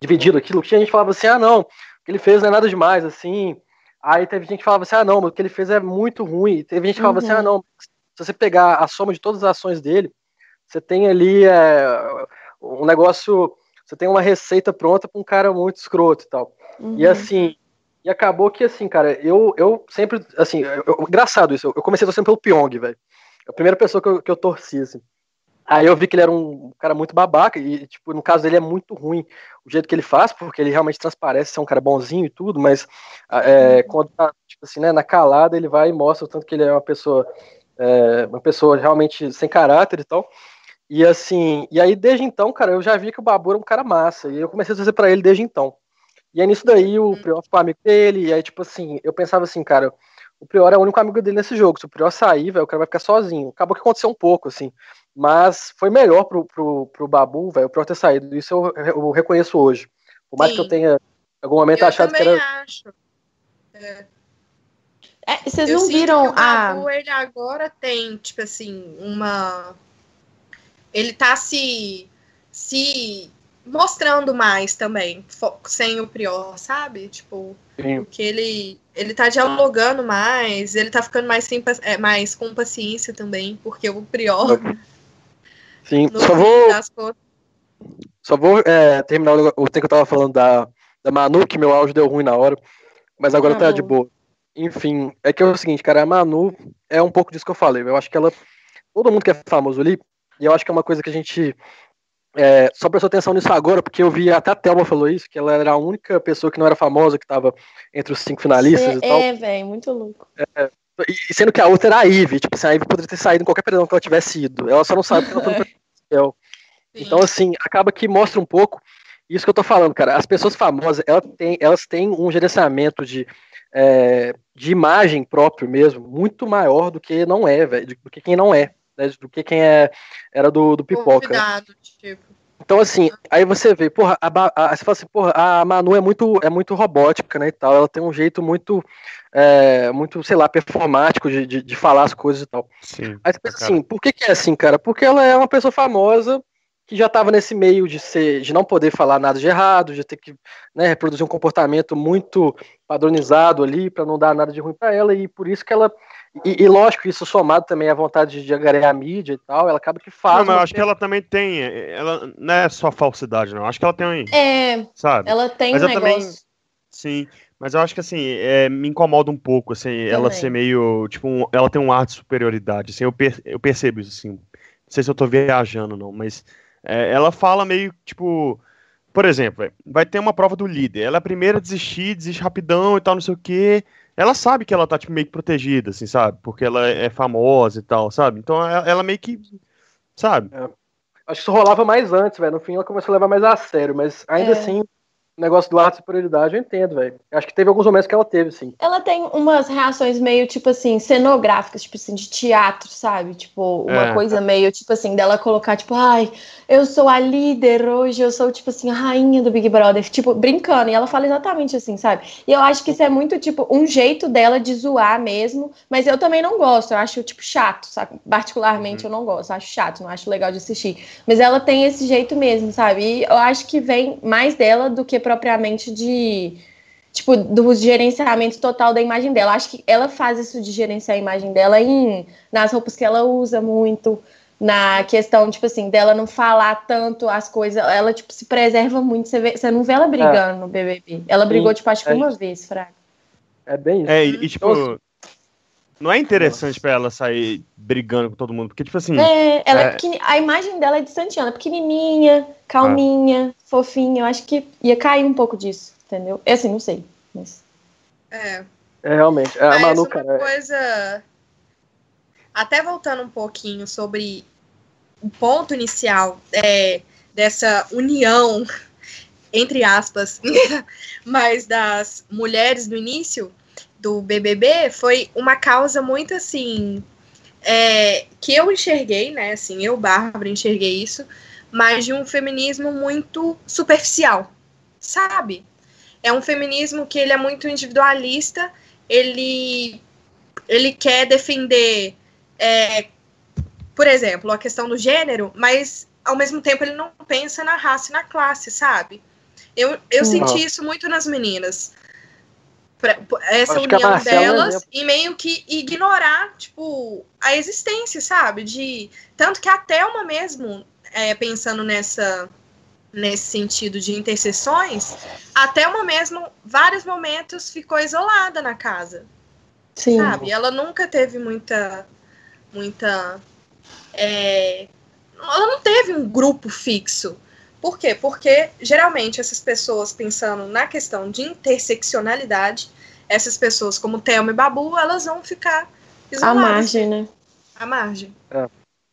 dividido aquilo, tinha gente que falava assim, ah não, o que ele fez não é nada demais, assim, aí teve gente que falava assim, ah não, o que ele fez é muito ruim, teve gente que falava assim, Uhum. ah não, se você pegar a soma de todas as ações dele, você tem ali é, um negócio, você tem uma receita pronta pra um cara muito escroto e tal. E Uhum. assim, e acabou que assim, cara, eu, eu sempre, assim, eu- eu- engraçado isso, eu, eu comecei torcendo pelo Pyong, velho. A primeira pessoa que eu, que eu torci, assim. Aí eu vi que ele era um cara muito babaca, e, tipo, no caso dele é muito ruim o jeito que ele faz, porque ele realmente transparece ser um cara bonzinho e tudo, mas é, quando tá, tipo assim, né, na calada, ele vai e mostra o tanto que ele é uma pessoa, é, uma pessoa realmente sem caráter e tal. E assim, e aí desde então, cara, eu já vi que o Babu era um cara massa. E eu comecei a fazer pra ele desde então. E aí nisso daí o Prior ficou amigo dele. E aí, tipo assim, eu pensava assim, cara, o Prior é o único amigo dele nesse jogo. Se o Prior sair, velho, o cara vai ficar sozinho. Acabou que aconteceu um pouco, assim. Mas foi melhor pro, pro, pro Babu, velho, o Prior ter saído. Isso eu, eu reconheço hoje. Por mais Sim. que eu tenha, em algum momento, Eu achado que era. acho. É. É, vocês Eu não viram que o a. Babu, ele agora tem, tipo assim, uma. Ele tá se. se mostrando mais também, sem o Prior, sabe? Tipo, Sim. porque ele. Ele tá dialogando mais, ele tá ficando mais, sem, é, mais com paciência também, porque o Prior, Sim, só vou, contas. só vou é, terminar o, o tempo que eu tava falando da, da Manu, que meu áudio deu ruim na hora. Mas agora Tá tá de boa. Enfim, é que é o seguinte, cara, a Manu é um pouco disso que eu falei. Eu acho que ela. Todo mundo que é famoso ali, e eu acho que é uma coisa que a gente é, só prestou atenção nisso agora, porque eu vi até a Thelma falou isso, que ela era a única pessoa que não era famosa, que tava entre os cinco finalistas e tal. É, velho, muito louco. E sendo que a outra era a Ivy, tipo assim, a Ivy poderia ter saído em qualquer período que ela tivesse ido. Ela só não sabe porque ela foi no. <laughs> Então, assim, acaba que mostra um pouco isso que eu tô falando, cara. As pessoas famosas, elas têm, elas têm um gerenciamento de, é, de imagem próprio mesmo, muito maior do que não é, velho, do que quem não é, né, do que quem é, era do, do pipoca. Convidado, tipo. Então, assim, aí você vê, porra, a, a- você fala assim, porra, a Manu é muito, é muito robótica, né, e tal, ela tem um jeito muito, é, muito, sei lá, performático de, de, de falar as coisas e tal. Sim. Aí você pensa Cara. assim, por que que é assim, cara? Porque ela é uma pessoa famosa que já estava nesse meio de ser, de não poder falar nada de errado, de ter que né, reproduzir um comportamento muito padronizado ali para não dar nada de ruim para ela e por isso que ela e, e lógico isso somado também à vontade de agregar a mídia e tal, ela acaba que faz. Não, mas eu acho que ela também tem. Ela não é só falsidade, não. Acho que ela tem. É, Sabe? ela tem Mas um eu também- negócio. Sim. Mas eu acho que assim, é, me incomoda um pouco, assim, ela Também. ser meio. Tipo, um- ela tem um ar de superioridade. Assim, eu, per- eu percebo isso, assim. Não sei se eu tô viajando, não, mas é, ela fala meio, tipo. Por exemplo, é, vai ter uma prova do líder. Ela é a primeira a desistir, desiste rapidão e tal, não sei o quê. Ela sabe que ela tá, tipo, meio que protegida, assim, sabe? Porque ela é famosa e tal, sabe? Então ela, ela meio que. Sabe? Acho que isso rolava mais antes, velho. No fim ela começou a levar mais a sério, mas ainda É. assim, negócio do ar de superioridade eu entendo, velho. Acho que teve alguns momentos que ela teve, sim. Ela tem umas reações meio, tipo assim, cenográficas, tipo assim, de teatro, sabe? Tipo, uma É. coisa meio, tipo assim, dela colocar, tipo, ai, eu sou a líder hoje, eu sou, tipo assim, a rainha do Big Brother, tipo, brincando. E ela fala exatamente assim, sabe? E eu acho que isso é muito, tipo, um jeito dela de zoar mesmo, mas eu também não gosto, eu acho, tipo, chato, sabe? Particularmente eu não gosto, eu acho chato, não acho legal de assistir. Mas ela tem esse jeito mesmo, sabe? E eu acho que vem mais dela do que propriamente de tipo, do gerenciamento total da imagem dela. Acho que ela faz isso de gerenciar a imagem dela em nas roupas que ela usa muito, na questão, tipo assim, dela não falar tanto as coisas. Ela, tipo, se preserva muito. Você, vê, você não vê ela brigando no BBB. Ela brigou, tipo, acho que é uma isso. vez, Fraga. É bem isso. É, e, e, tipo. Nossa. Não é interessante pra ela sair brigando com todo mundo, porque, tipo assim. É, ela é É. a imagem dela é distante, ela é pequenininha, calminha, fofinha. Eu acho que ia cair um pouco disso, entendeu? É assim, não sei. Mas... É. É, realmente. É, a Mas Manu, uma cara. é- coisa. Até voltando um pouquinho sobre o ponto inicial é, dessa união, <laughs> entre aspas, <laughs> mas das mulheres no início do BBB, foi uma causa muito assim. é, que eu enxerguei, né? Assim, eu, Bárbara, enxerguei isso, mas de um feminismo muito superficial, sabe? É um feminismo que ele é muito individualista, ele, ele quer defender, é, por exemplo, a questão do gênero, mas ao mesmo tempo ele não pensa na raça e na classe, sabe? Eu, eu senti isso muito nas meninas. Pra- essa Acho união é um delas exemplo. e meio que ignorar, tipo, a existência, sabe? De tanto que a Thelma mesmo, é, pensando nessa nesse sentido de interseções, a Thelma mesmo, vários momentos, ficou isolada na casa, Sim. sabe? Ela nunca teve muita, muita, é, ela não teve um grupo fixo. Por quê? Porque geralmente essas pessoas pensando na questão de interseccionalidade, essas pessoas como Thelma e Babu, elas vão ficar A isoladas margem, né? à margem.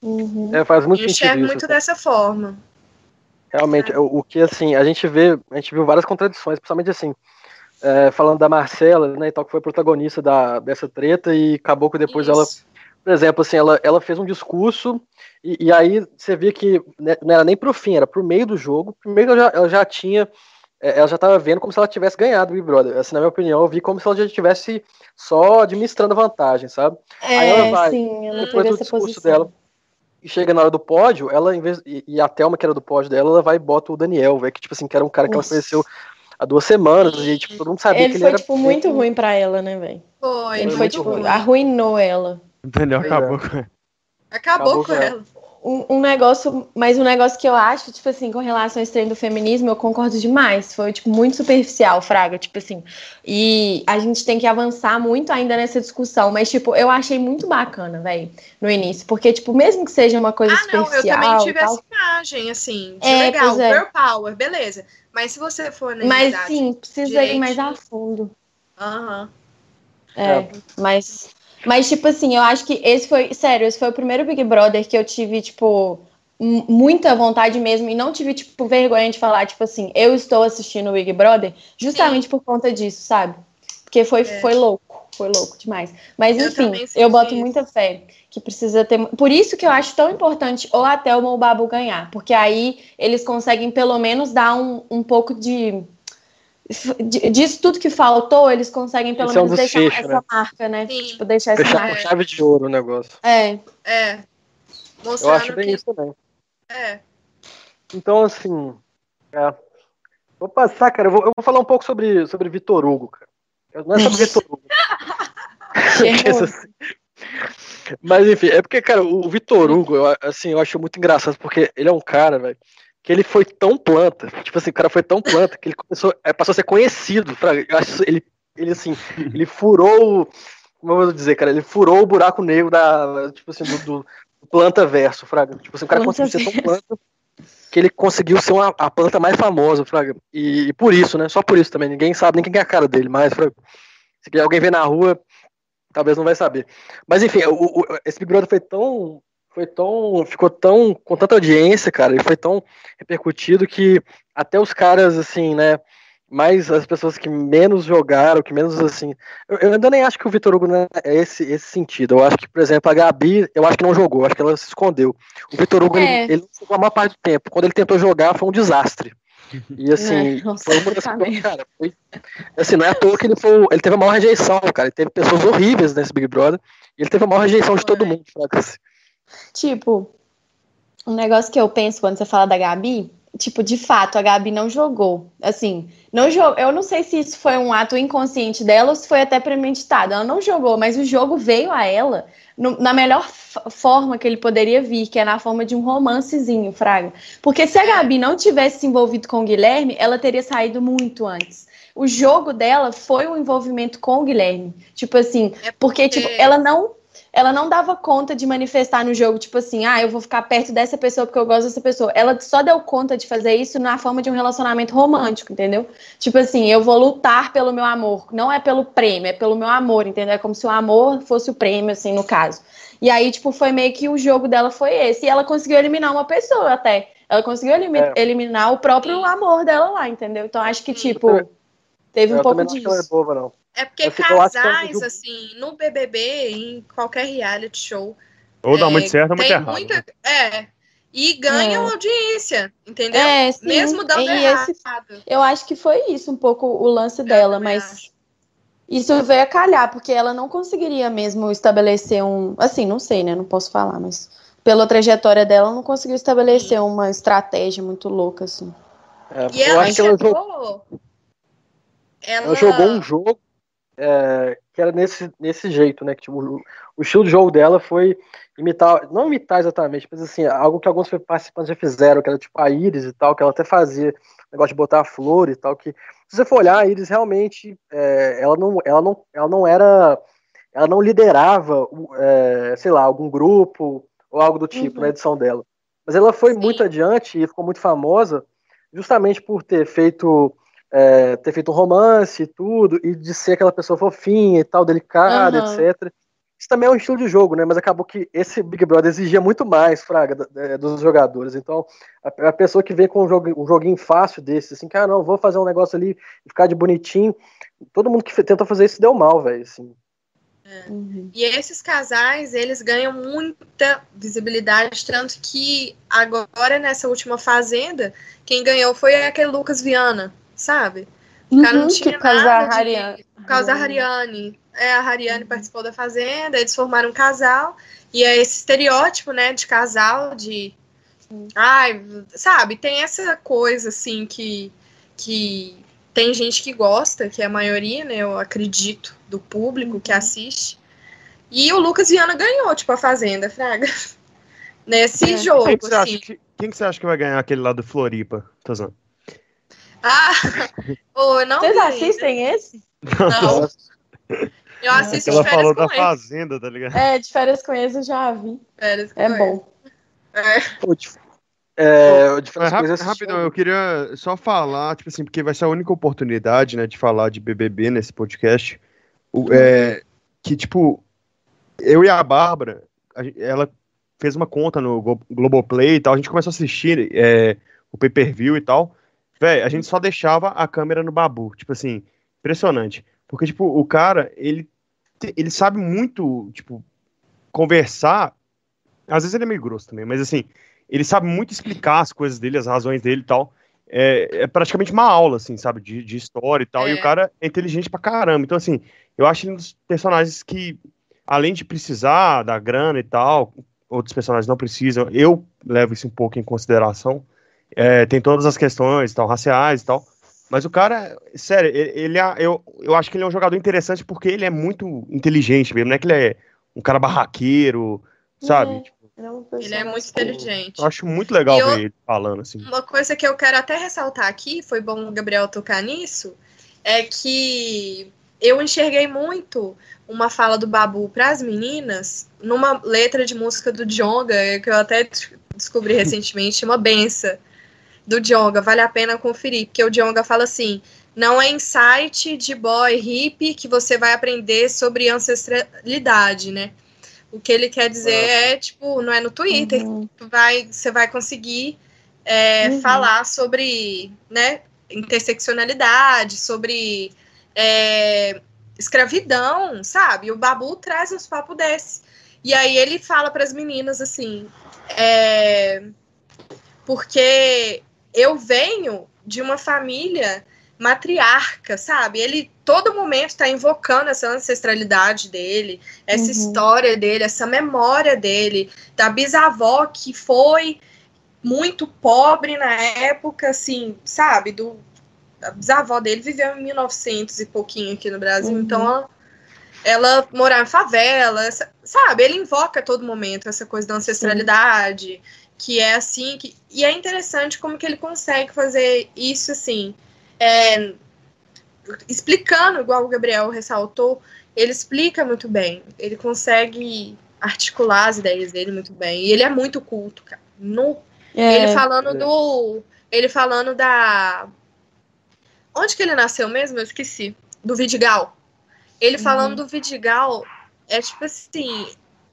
Uhum. É, faz muito Eu sentido enxergo isso. muito assim. dessa forma. Realmente, o, o que assim, a gente vê, a gente viu várias contradições, principalmente assim, é, falando da Marcela, né, e tal, que foi protagonista da, dessa treta e acabou que depois ela, Isso. Por exemplo, assim, ela, ela fez um discurso e, e aí você via que né, não era nem pro fim, era pro meio do jogo. Primeiro ela já, ela já tinha, é, ela já estava vendo como se ela tivesse ganhado o Big Brother. Assim, na minha opinião, eu vi como se ela já estivesse só administrando a vantagem, sabe? Aí ela É, vai, sim, eu não depois do discurso posição. dela. E chega na hora do pódio, ela, em vez. E, e a Thelma, que era do pódio dela, ela vai e bota o Daniel, velho, que, tipo assim, que era um cara que Nossa. ela conheceu há duas semanas, e, tipo, todo mundo sabia Ele que ele foi, era. tipo, muito ruim pra ela, né, velho? Foi. Ele Foi foi, muito tipo, ruim. arruinou ela. O Daniel Pois é. acabou com Acabou, Acabou com ela. ela. Um, um negócio, mas um negócio que eu acho, tipo assim, com relação a esse trem do feminismo, eu concordo demais. Foi, tipo, muito superficial, Fraga, tipo assim. E a gente tem que avançar muito ainda nessa discussão. Mas, tipo, eu achei muito bacana, velho, no início. Porque, tipo, mesmo que seja uma coisa Ah, não, eu superficial. também tive tal, essa imagem, assim, de É, legal, é. power, beleza. Mas se você for Mas analisar... sim, precisa ir mais a fundo. Aham. É, mas, mas, tipo assim, eu acho que esse foi, sério, esse foi o primeiro Big Brother que eu tive, tipo, muita vontade mesmo, e não tive, tipo, vergonha de falar, tipo assim, eu estou assistindo o Big Brother justamente por conta disso, sabe? Porque foi, É. foi louco, foi louco demais. Mas, Eu enfim, eu, boto isso. muita fé que precisa ter. Por isso que eu acho tão importante ou a Thelma ou o Babu ganhar, porque aí eles conseguem pelo menos dar um, um pouco de. De- Disso tudo que faltou, eles conseguem pelo Isso é um menos deixar desfecho, essa né? marca, né? Sim. Tipo, deixar essa Fechar marca. com chave de ouro o negócio. É, É. Eu Mostrando acho bem que... isso também. É. Então, assim. é. Vou passar, cara. Eu vou, eu vou falar um pouco sobre, sobre Vitor Hugo, cara. Não é sobre Vitor Hugo. <laughs> <laughs> Assim, Mas enfim, é porque, cara, o Vitor Hugo, eu, assim, eu acho muito engraçado, porque ele é um cara, velho, que ele foi tão planta, tipo assim, o cara foi tão planta que ele começou, é, passou a ser conhecido. Pra, acho ele, ele assim, ele furou, o- como eu vou dizer, cara, ele furou o buraco negro da, tipo assim, do, do planta verso, Fraga. Tipo assim, o cara Planta conseguiu ser tão planta que ele conseguiu ser uma, a planta mais famosa, Fraga. E, e por isso, né? Só por isso também. Ninguém sabe nem quem é a cara dele, mas, Fraga, se alguém ver na rua, talvez não vai saber. Mas enfim, o, o- esse Big Brother foi tão. Foi tão. Ficou tão. com tanta audiência, cara, e foi tão repercutido que até os caras, assim, né? Mais as pessoas que menos jogaram, que menos assim. Eu, eu ainda nem acho que o Vitor Hugo né, é esse, esse sentido. Eu acho que, por exemplo, a Gabi, eu acho que não jogou, acho que ela se escondeu. O Vitor Hugo, É. ele, ele não jogou a maior parte do tempo. Quando ele tentou jogar, foi um desastre. E assim, É, nossa, foi uma das coisas, mesmo. cara, foi, assim, não é à toa que ele foi, ele teve a maior rejeição, cara. Ele teve pessoas horríveis nesse Big Brother. E ele teve a maior rejeição de todo mundo, fraca, assim. Tipo, um negócio que eu penso quando você fala da Gabi, tipo, de fato, a Gabi não jogou. Assim, não jogou. Eu não sei se isso foi um ato inconsciente dela ou se foi até premeditado. Ela não jogou, mas o jogo veio a ela no- na melhor forma que ele poderia vir, que é na forma de um romancezinho, Fraga. Porque se a Gabi não tivesse se envolvido com o Guilherme, ela teria saído muito antes. O jogo dela foi o envolvimento com o Guilherme. Tipo assim, É porque, tipo, ela não ela não dava conta de manifestar no jogo, tipo assim, ah, eu vou ficar perto dessa pessoa porque eu gosto dessa pessoa. Ela só deu conta de fazer isso na forma de um relacionamento romântico, entendeu? Tipo assim, eu vou lutar pelo meu amor. Não é pelo prêmio, é pelo meu amor, entendeu? É como se o amor fosse o prêmio, assim, no caso. E aí, tipo, foi meio que o jogo dela foi esse. E ela conseguiu eliminar uma pessoa até. Ela conseguiu elimi- É. eliminar o próprio amor dela lá, entendeu? Então acho que, tipo, teve um eu pouco também não acho que ela é disso. boba, não. É porque é casais, assim, no BBB, em qualquer reality show, Ou dá É, muito certo ou muito errado. muita. né? É. E ganham É. audiência, entendeu? É, sim. Mesmo dando e errado. esse Eu acho que foi isso um pouco o lance dela, mas acho. isso veio a calhar, porque ela não conseguiria mesmo estabelecer um. Assim, não sei, né? Não posso falar, mas pela trajetória dela, ela não conseguiu estabelecer uma estratégia muito louca, assim. É, E eu ela acho que ela jogou. Ela, ela jogou um jogo é, que era nesse, nesse jeito, né? Que, tipo, o, o estilo de jogo dela foi imitar, não imitar exatamente, mas assim, algo que alguns participantes já fizeram, que era tipo a Iris e tal, que ela até fazia negócio de botar a flor e tal, que se você for olhar, a Iris realmente, é, ela, não, ela, não, ela não era, ela não liderava, é, sei lá, algum grupo ou algo do tipo Uhum. na edição dela. Mas ela foi Sim. muito adiante e ficou muito famosa justamente por ter feito é, ter feito um romance e tudo, e de ser aquela pessoa fofinha e tal, delicada, Aham. etc. isso também é um estilo de jogo, né? Mas acabou que esse Big Brother exigia muito mais, Fraga, dos jogadores. Então, a, a pessoa que vem com um, jogo, um joguinho fácil desse, assim, que, ah, não, vou fazer um negócio ali e ficar de bonitinho. Todo mundo que tentou fazer isso deu mal, velho, assim. É. Uhum. E esses casais, eles ganham muita visibilidade, tanto que agora, nessa última Fazenda, quem ganhou foi aquele Lucas Viana, sabe? O cara não uhum, tinha por causa nada da Hariane. Por causa da Hariane. É, a Hariane uhum. participou da Fazenda, eles formaram um casal, e é esse estereótipo, né, de casal, de... Ai, sabe, tem essa coisa, assim, que... que tem gente que gosta, que é a maioria, né? Eu acredito, do público que uhum. assiste. E o Lucas Viana ganhou, tipo, a Fazenda, Fraga. <laughs> Nesse é. jogo, quem que, assim. que, quem que você acha que vai ganhar aquele lá do Floripa, Tazan? Ah, <laughs> oh, não Vocês vi. assistem esse? Não. Eu assisto Ela de falou com da ele. Fazenda, tá ligado? É, de férias com eles eu já vi. Férias com É bom. É. Pô, tipo, é, diferentes rap- coisas rapidão, eu queria só falar, tipo assim, porque vai ser a única oportunidade, né, de falar de BBB nesse podcast, o- é, que, tipo, eu e a Bárbara, a ela fez uma conta no Globoplay e tal, a gente começou a assistir é, o pay-per-view e tal, véi, a gente só deixava a câmera no Babu, tipo assim, impressionante, porque, tipo, o cara, ele, ele sabe muito, tipo, conversar, às vezes ele é meio grosso também, mas assim, ele sabe muito explicar as coisas dele, as razões dele e tal. É, é praticamente uma aula, assim, sabe, de, de história e tal. É. E o cara é inteligente pra caramba. Então, assim, eu acho ele um dos personagens que, além de precisar da grana e tal, outros personagens não precisam. Eu levo isso um pouco em consideração. É, tem todas as questões tal, raciais e tal. Mas o cara, sério, ele, ele é, eu, eu acho que ele é um jogador interessante porque ele é muito inteligente mesmo. Não é que ele é um cara barraqueiro, sabe? É. Tipo, Ele é, Ele é muito inteligente. eu acho muito legal eu- ver ele falando, assim. Uma coisa que eu quero até ressaltar aqui, foi bom o Gabriel tocar nisso, é que eu enxerguei muito uma fala do Babu para as meninas numa letra de música do Djonga, que eu até des- descobri <laughs> recentemente, uma benção do Djonga, vale a pena conferir, porque o Djonga fala assim: não é insight de boy hippie que você vai aprender sobre ancestralidade, né? O que ele quer dizer é, tipo, não é no Twitter Uhum. tu vai, você vai conseguir é, Uhum. falar sobre né, interseccionalidade, sobre é, escravidão, sabe? O Babu traz uns papos desse. E aí ele fala para as meninas assim, é, porque eu venho de uma família matriarca, sabe? Ele todo momento está invocando essa ancestralidade dele, essa Uhum. história dele, essa memória dele, da bisavó que foi muito pobre na época, assim, sabe? Do, a bisavó dele viveu em 1900 e pouquinho aqui no Brasil, Uhum. então ela, ela morava em favela, sabe? Ele invoca a todo momento essa coisa da ancestralidade, que é assim, que, e é interessante como que ele consegue fazer isso, assim, é, explicando, igual o Gabriel ressaltou, ele explica muito bem, ele consegue articular as ideias dele muito bem, e ele é muito culto, cara. No, É, ele falando do. Ele falando da. Onde que ele nasceu mesmo? Eu esqueci. Do Vidigal. Ele falando do Vidigal é tipo assim.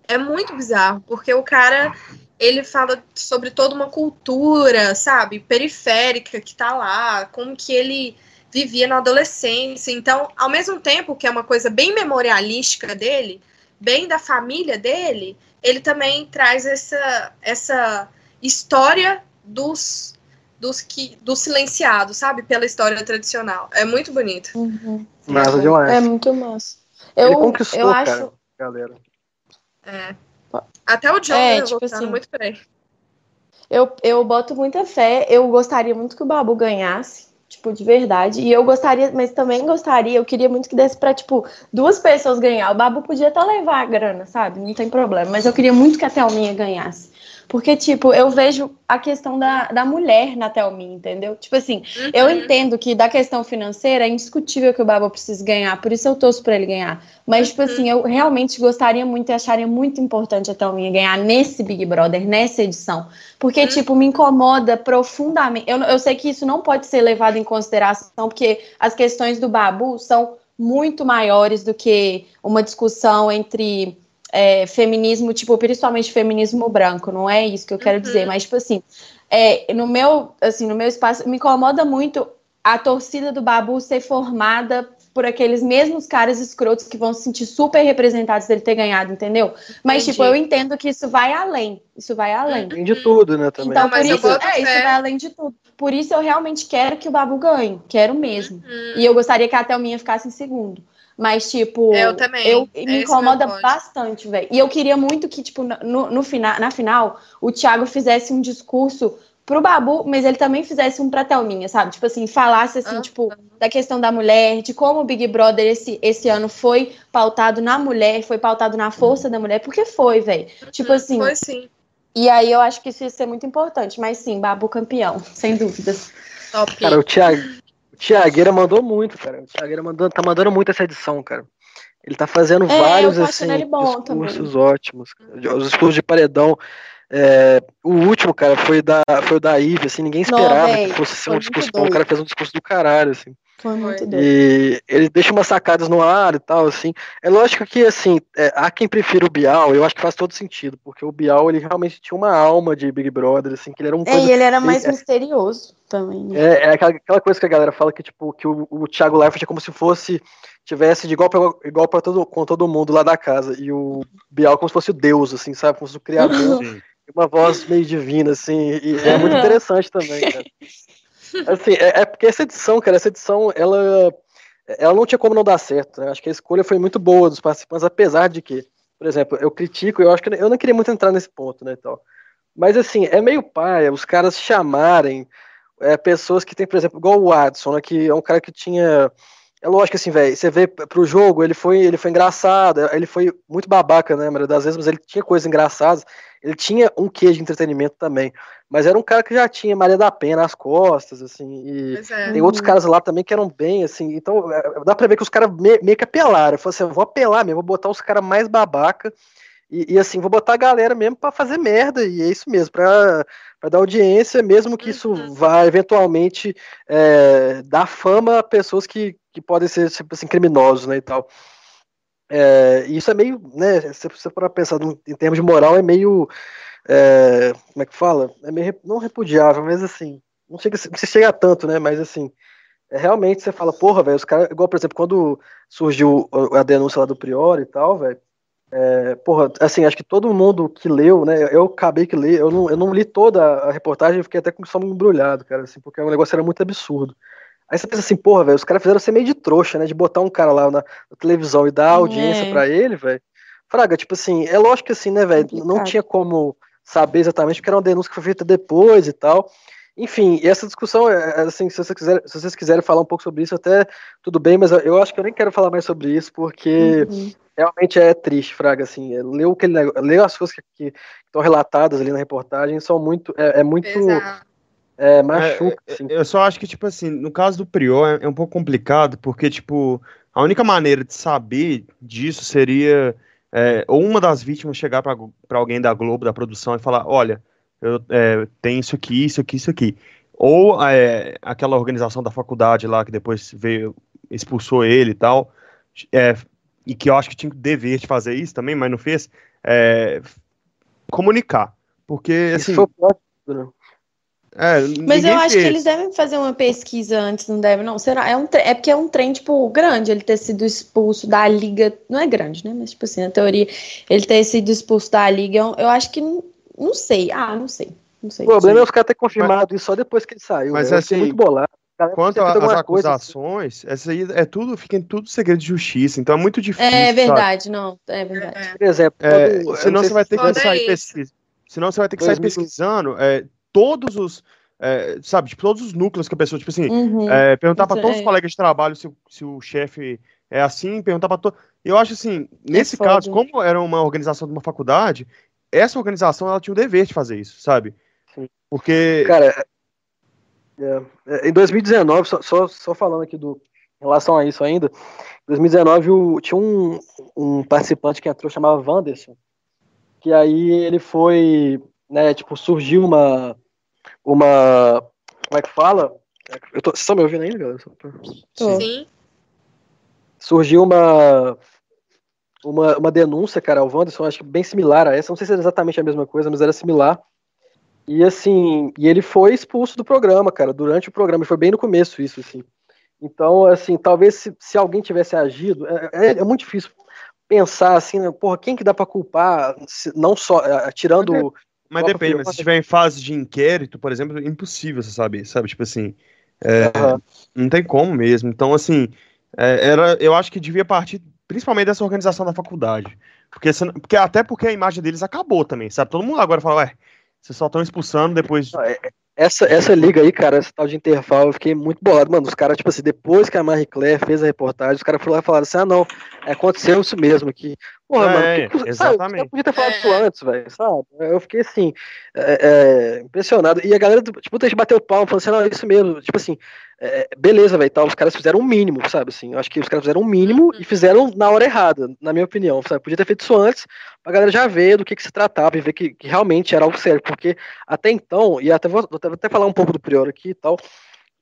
É muito bizarro, porque o cara. Ele fala sobre toda uma cultura, sabe? Periférica que tá lá, como que ele vivia na adolescência. Então, ao mesmo tempo que é uma coisa bem memorialística dele, bem da família dele, ele também traz essa, essa história dos, dos que dos silenciados, sabe? Pela história tradicional. É muito bonito. uhum. Massa demais. É muito massa. Ele Eu, conquistou, eu acho. cara, galera. É. Até o John É, é, tipo assim, muito aí. Eu, eu boto muita fé. Eu gostaria muito que o Babu ganhasse, tipo, de verdade. E eu gostaria, mas também gostaria, eu queria muito que desse pra, tipo, duas pessoas ganhar. O Babu podia até levar a grana, sabe? Não tem problema. Mas eu queria muito que a Thelminha ganhasse. Porque, tipo, eu vejo a questão da, da mulher na Thelminha, entendeu? Tipo assim, eu Uhum. entendo que da questão financeira é indiscutível que o Babu precisa ganhar, por isso eu torço pra ele ganhar. Mas, tipo assim, eu realmente gostaria muito e acharia muito importante a Thelminha ganhar nesse Big Brother, nessa edição. Porque, tipo, me incomoda profundamente. Eu, eu sei que isso não pode ser levado em consideração, porque as questões do Babu são muito maiores do que uma discussão entre é, feminismo, tipo, principalmente feminismo branco, não é isso que eu quero Uhum. dizer, mas, tipo assim, é, no meu, assim, no meu espaço, me incomoda muito a torcida do Babu ser formada por aqueles mesmos caras escrotos que vão se sentir super representados dele ter ganhado, entendeu? Mas, Entendi. tipo, eu entendo que isso vai além, isso vai além. Tem de tudo, né, também. Então, por mas eu isso, é, isso vai além de tudo. Por isso eu realmente quero que o Babu ganhe, quero mesmo. Hum, E eu gostaria que a Thelminha ficasse em segundo. Mas, tipo, Eu também. eu- É me esse incomoda bastante, velho. E eu queria muito que, tipo, no, no fina, na final, o Thiago fizesse um discurso pro Babu, mas ele também fizesse um pra Thelminha, sabe? Tipo assim, falasse assim, Ah, tipo, da questão da mulher, de como o Big Brother esse, esse ano foi pautado na mulher, foi pautado na força da mulher, porque foi, velho. Tipo assim, Foi sim. e aí eu acho que isso ia ser muito importante. Mas sim, Babu campeão, <laughs> sem dúvidas. Top. Cara, o Thiago, o Thiagueira mandou muito, cara. O Thiagueira mandou, tá mandando muito essa edição, cara. Ele tá fazendo É, vários assim, discursos ótimos. Os discursos de paredão. É, o último, cara, foi da, foi o da Ive, assim, ninguém Não, esperava véi, que fosse ser um discurso bom. O cara fez um discurso do caralho, assim. Foi muito Foi. doido. E ele deixa umas sacadas no ar e tal, assim. É lógico que, assim, é, há quem prefira o Bial, eu acho que faz todo sentido, porque o Bial, ele realmente tinha uma alma de Big Brother, assim, que ele era um É, coisa e ele era mais é- misterioso também. né? é, é aquela, aquela coisa que a galera fala que, tipo, que o, o Thiago Leifert é como se fosse, tivesse de igual pra, igual pra todo, com todo mundo lá da casa, e o Bial como se fosse o Deus, assim, sabe, como se fosse o criador, <laughs> Sim. e uma voz meio divina, assim, e é muito <laughs> interessante também, cara. <laughs> Assim, é, é porque essa edição, cara, essa edição, ela, ela não tinha como não dar certo, né? Acho que a escolha foi muito boa dos participantes, apesar de que, por exemplo, eu critico, eu acho que eu não queria muito entrar nesse ponto, né, tal. Mas assim, é meio paia os caras chamarem é, pessoas que tem, por exemplo, igual o Watson, né, que é um cara que tinha. É lógico assim, velho, você vê pro jogo, ele foi, ele foi engraçado, ele foi muito babaca, né, maioria das vezes, mas ele tinha coisas engraçadas, ele tinha um quê de entretenimento também. Mas era um cara que já tinha Maria da Penha nas costas, assim, e é. tem outros caras lá também que eram bem, assim, então é, dá pra ver que os caras me- meio que apelaram. Eu falei assim, eu vou apelar mesmo, vou botar os caras mais babaca e, e, assim, vou botar a galera mesmo pra fazer merda, e é isso mesmo, pra, pra dar audiência, mesmo que isso Uhum. vá eventualmente é, dar fama a pessoas que, que podem ser, tipo assim, criminosos, né, e tal. É, e isso é meio, né, se você for pensar em termos de moral, é meio, é, como é que fala? É meio, não repudiável, mas assim, não chega, não se chega a tanto, né, mas assim, é, realmente você fala, porra, velho, os caras, igual, por exemplo, quando surgiu a denúncia lá do Priori e tal, velho, é, porra, assim, acho que todo mundo que leu, né, eu acabei que ler, eu não, eu não li toda a reportagem, eu fiquei até com o estômago embrulhado, cara, assim, porque o negócio era muito absurdo. Aí você pensa assim, porra, velho, os caras fizeram ser meio de trouxa, né, de botar um cara lá na, na televisão e dar audiência É. pra ele, velho. Fraga, tipo assim, é lógico que assim, né, velho, não tinha como saber exatamente, porque era uma denúncia que foi feita depois e tal. Enfim, e essa discussão, é, é, assim, se, você quiser, se vocês quiserem falar um pouco sobre isso, até tudo bem, mas eu, acho que eu nem quero falar mais sobre isso, porque Uhum. realmente é triste, Fraga, assim, é, ler, o que ele, ler as coisas que estão relatadas ali na reportagem são muito, é, é muito, é, machuca, É, assim. Eu só acho que, tipo assim, no caso do Prior é, é um pouco complicado, porque, tipo, a única maneira de saber disso seria é, ou uma das vítimas chegar pra alguém da Globo, da produção, e falar: olha, eu é, tenho isso aqui, isso aqui, isso aqui. Ou é, aquela organização da faculdade lá que depois veio, expulsou ele e tal, é, e que eu acho que tinha o dever de fazer isso também, mas não fez, é, comunicar. Porque, Isso assim, foi o pior? É, Mas eu acho fez. que eles devem fazer uma pesquisa antes, não devem, não? Será? É, um tre- é porque é um trem, tipo, grande ele ter sido expulso da liga. Não é grande, né? Mas, tipo assim, na teoria, ele ter sido expulso da liga, eu, eu acho que. Não, não sei. Ah, não sei. Não sei. O problema é os caras terem confirmado isso só depois que ele saiu. Mas, fiquei assim, muito bolado. Quanto às coisa, assim. acusações, essa aí é tudo, fica em tudo segredo de justiça, então é muito difícil. É sabe? verdade, não. É verdade. É. Por exemplo, É, não senão você vai ter que sair pesquisa. Senão você vai ter que sair 2000. pesquisando é, todos os. é, sabe, tipo, todos os núcleos que a pessoa, tipo assim, Uhum. é, perguntar para todos é. os colegas de trabalho se, o- se o chefe é assim, perguntar para todos. Eu acho assim, nesse foda. caso, como era uma organização de uma faculdade, essa organização ela tinha o dever de fazer isso, sabe? Sim. Porque. Cara, é, é, em 2019, só, só, só falando aqui do, em relação a isso ainda, em 2019 o- tinha um, um participante que entrou, chamava Wanderson, que aí ele foi, né, tipo, surgiu uma, uma, como é que fala? Eu tô, vocês estão me ouvindo ainda, galera? Tô. Sim. Surgiu uma, uma, uma denúncia, cara, ao Wanderson, acho que bem similar a essa, não sei se era exatamente a mesma coisa, mas era similar. E assim, e ele foi expulso do programa, cara, durante o programa, foi bem no começo isso, assim. Então, assim, talvez se, se alguém tivesse agido, é, é, é muito difícil pensar assim, né, porra, quem que dá para culpar, se, não só, é, tirando... Mas depende, mas se estiver em fase de inquérito, por exemplo, é impossível você saber, sabe? Tipo assim, é, uhum. não tem como mesmo. Então, assim, é, era, eu acho que devia partir principalmente dessa organização da faculdade. Porque, porque até porque a imagem deles acabou também, sabe? Todo mundo agora fala, ué, vocês só estão expulsando depois. É, essa, essa liga aí, cara, essa tal de intervalo, eu fiquei muito bolado. Mano, os caras, tipo assim, depois que a Marie Claire fez a reportagem, os caras foram lá e falaram assim: ah, não, aconteceu isso mesmo aqui. Porra, é, mano, que, exatamente. Sabe, podia ter falado isso antes, velho, sabe? Eu fiquei assim, é, é, impressionado. E a galera, tipo, a gente bateu o palmo, falando assim: não, é isso mesmo. Tipo assim, é, beleza, velho, tal, os caras fizeram o um mínimo, sabe, assim, eu acho que os caras fizeram o um mínimo e fizeram na hora errada, na minha opinião, sabe, podia ter feito isso antes, pra galera já ver do que, que se tratava e ver que, que realmente era algo sério, porque até então, e até vou, vou até falar um pouco do Prior aqui e tal,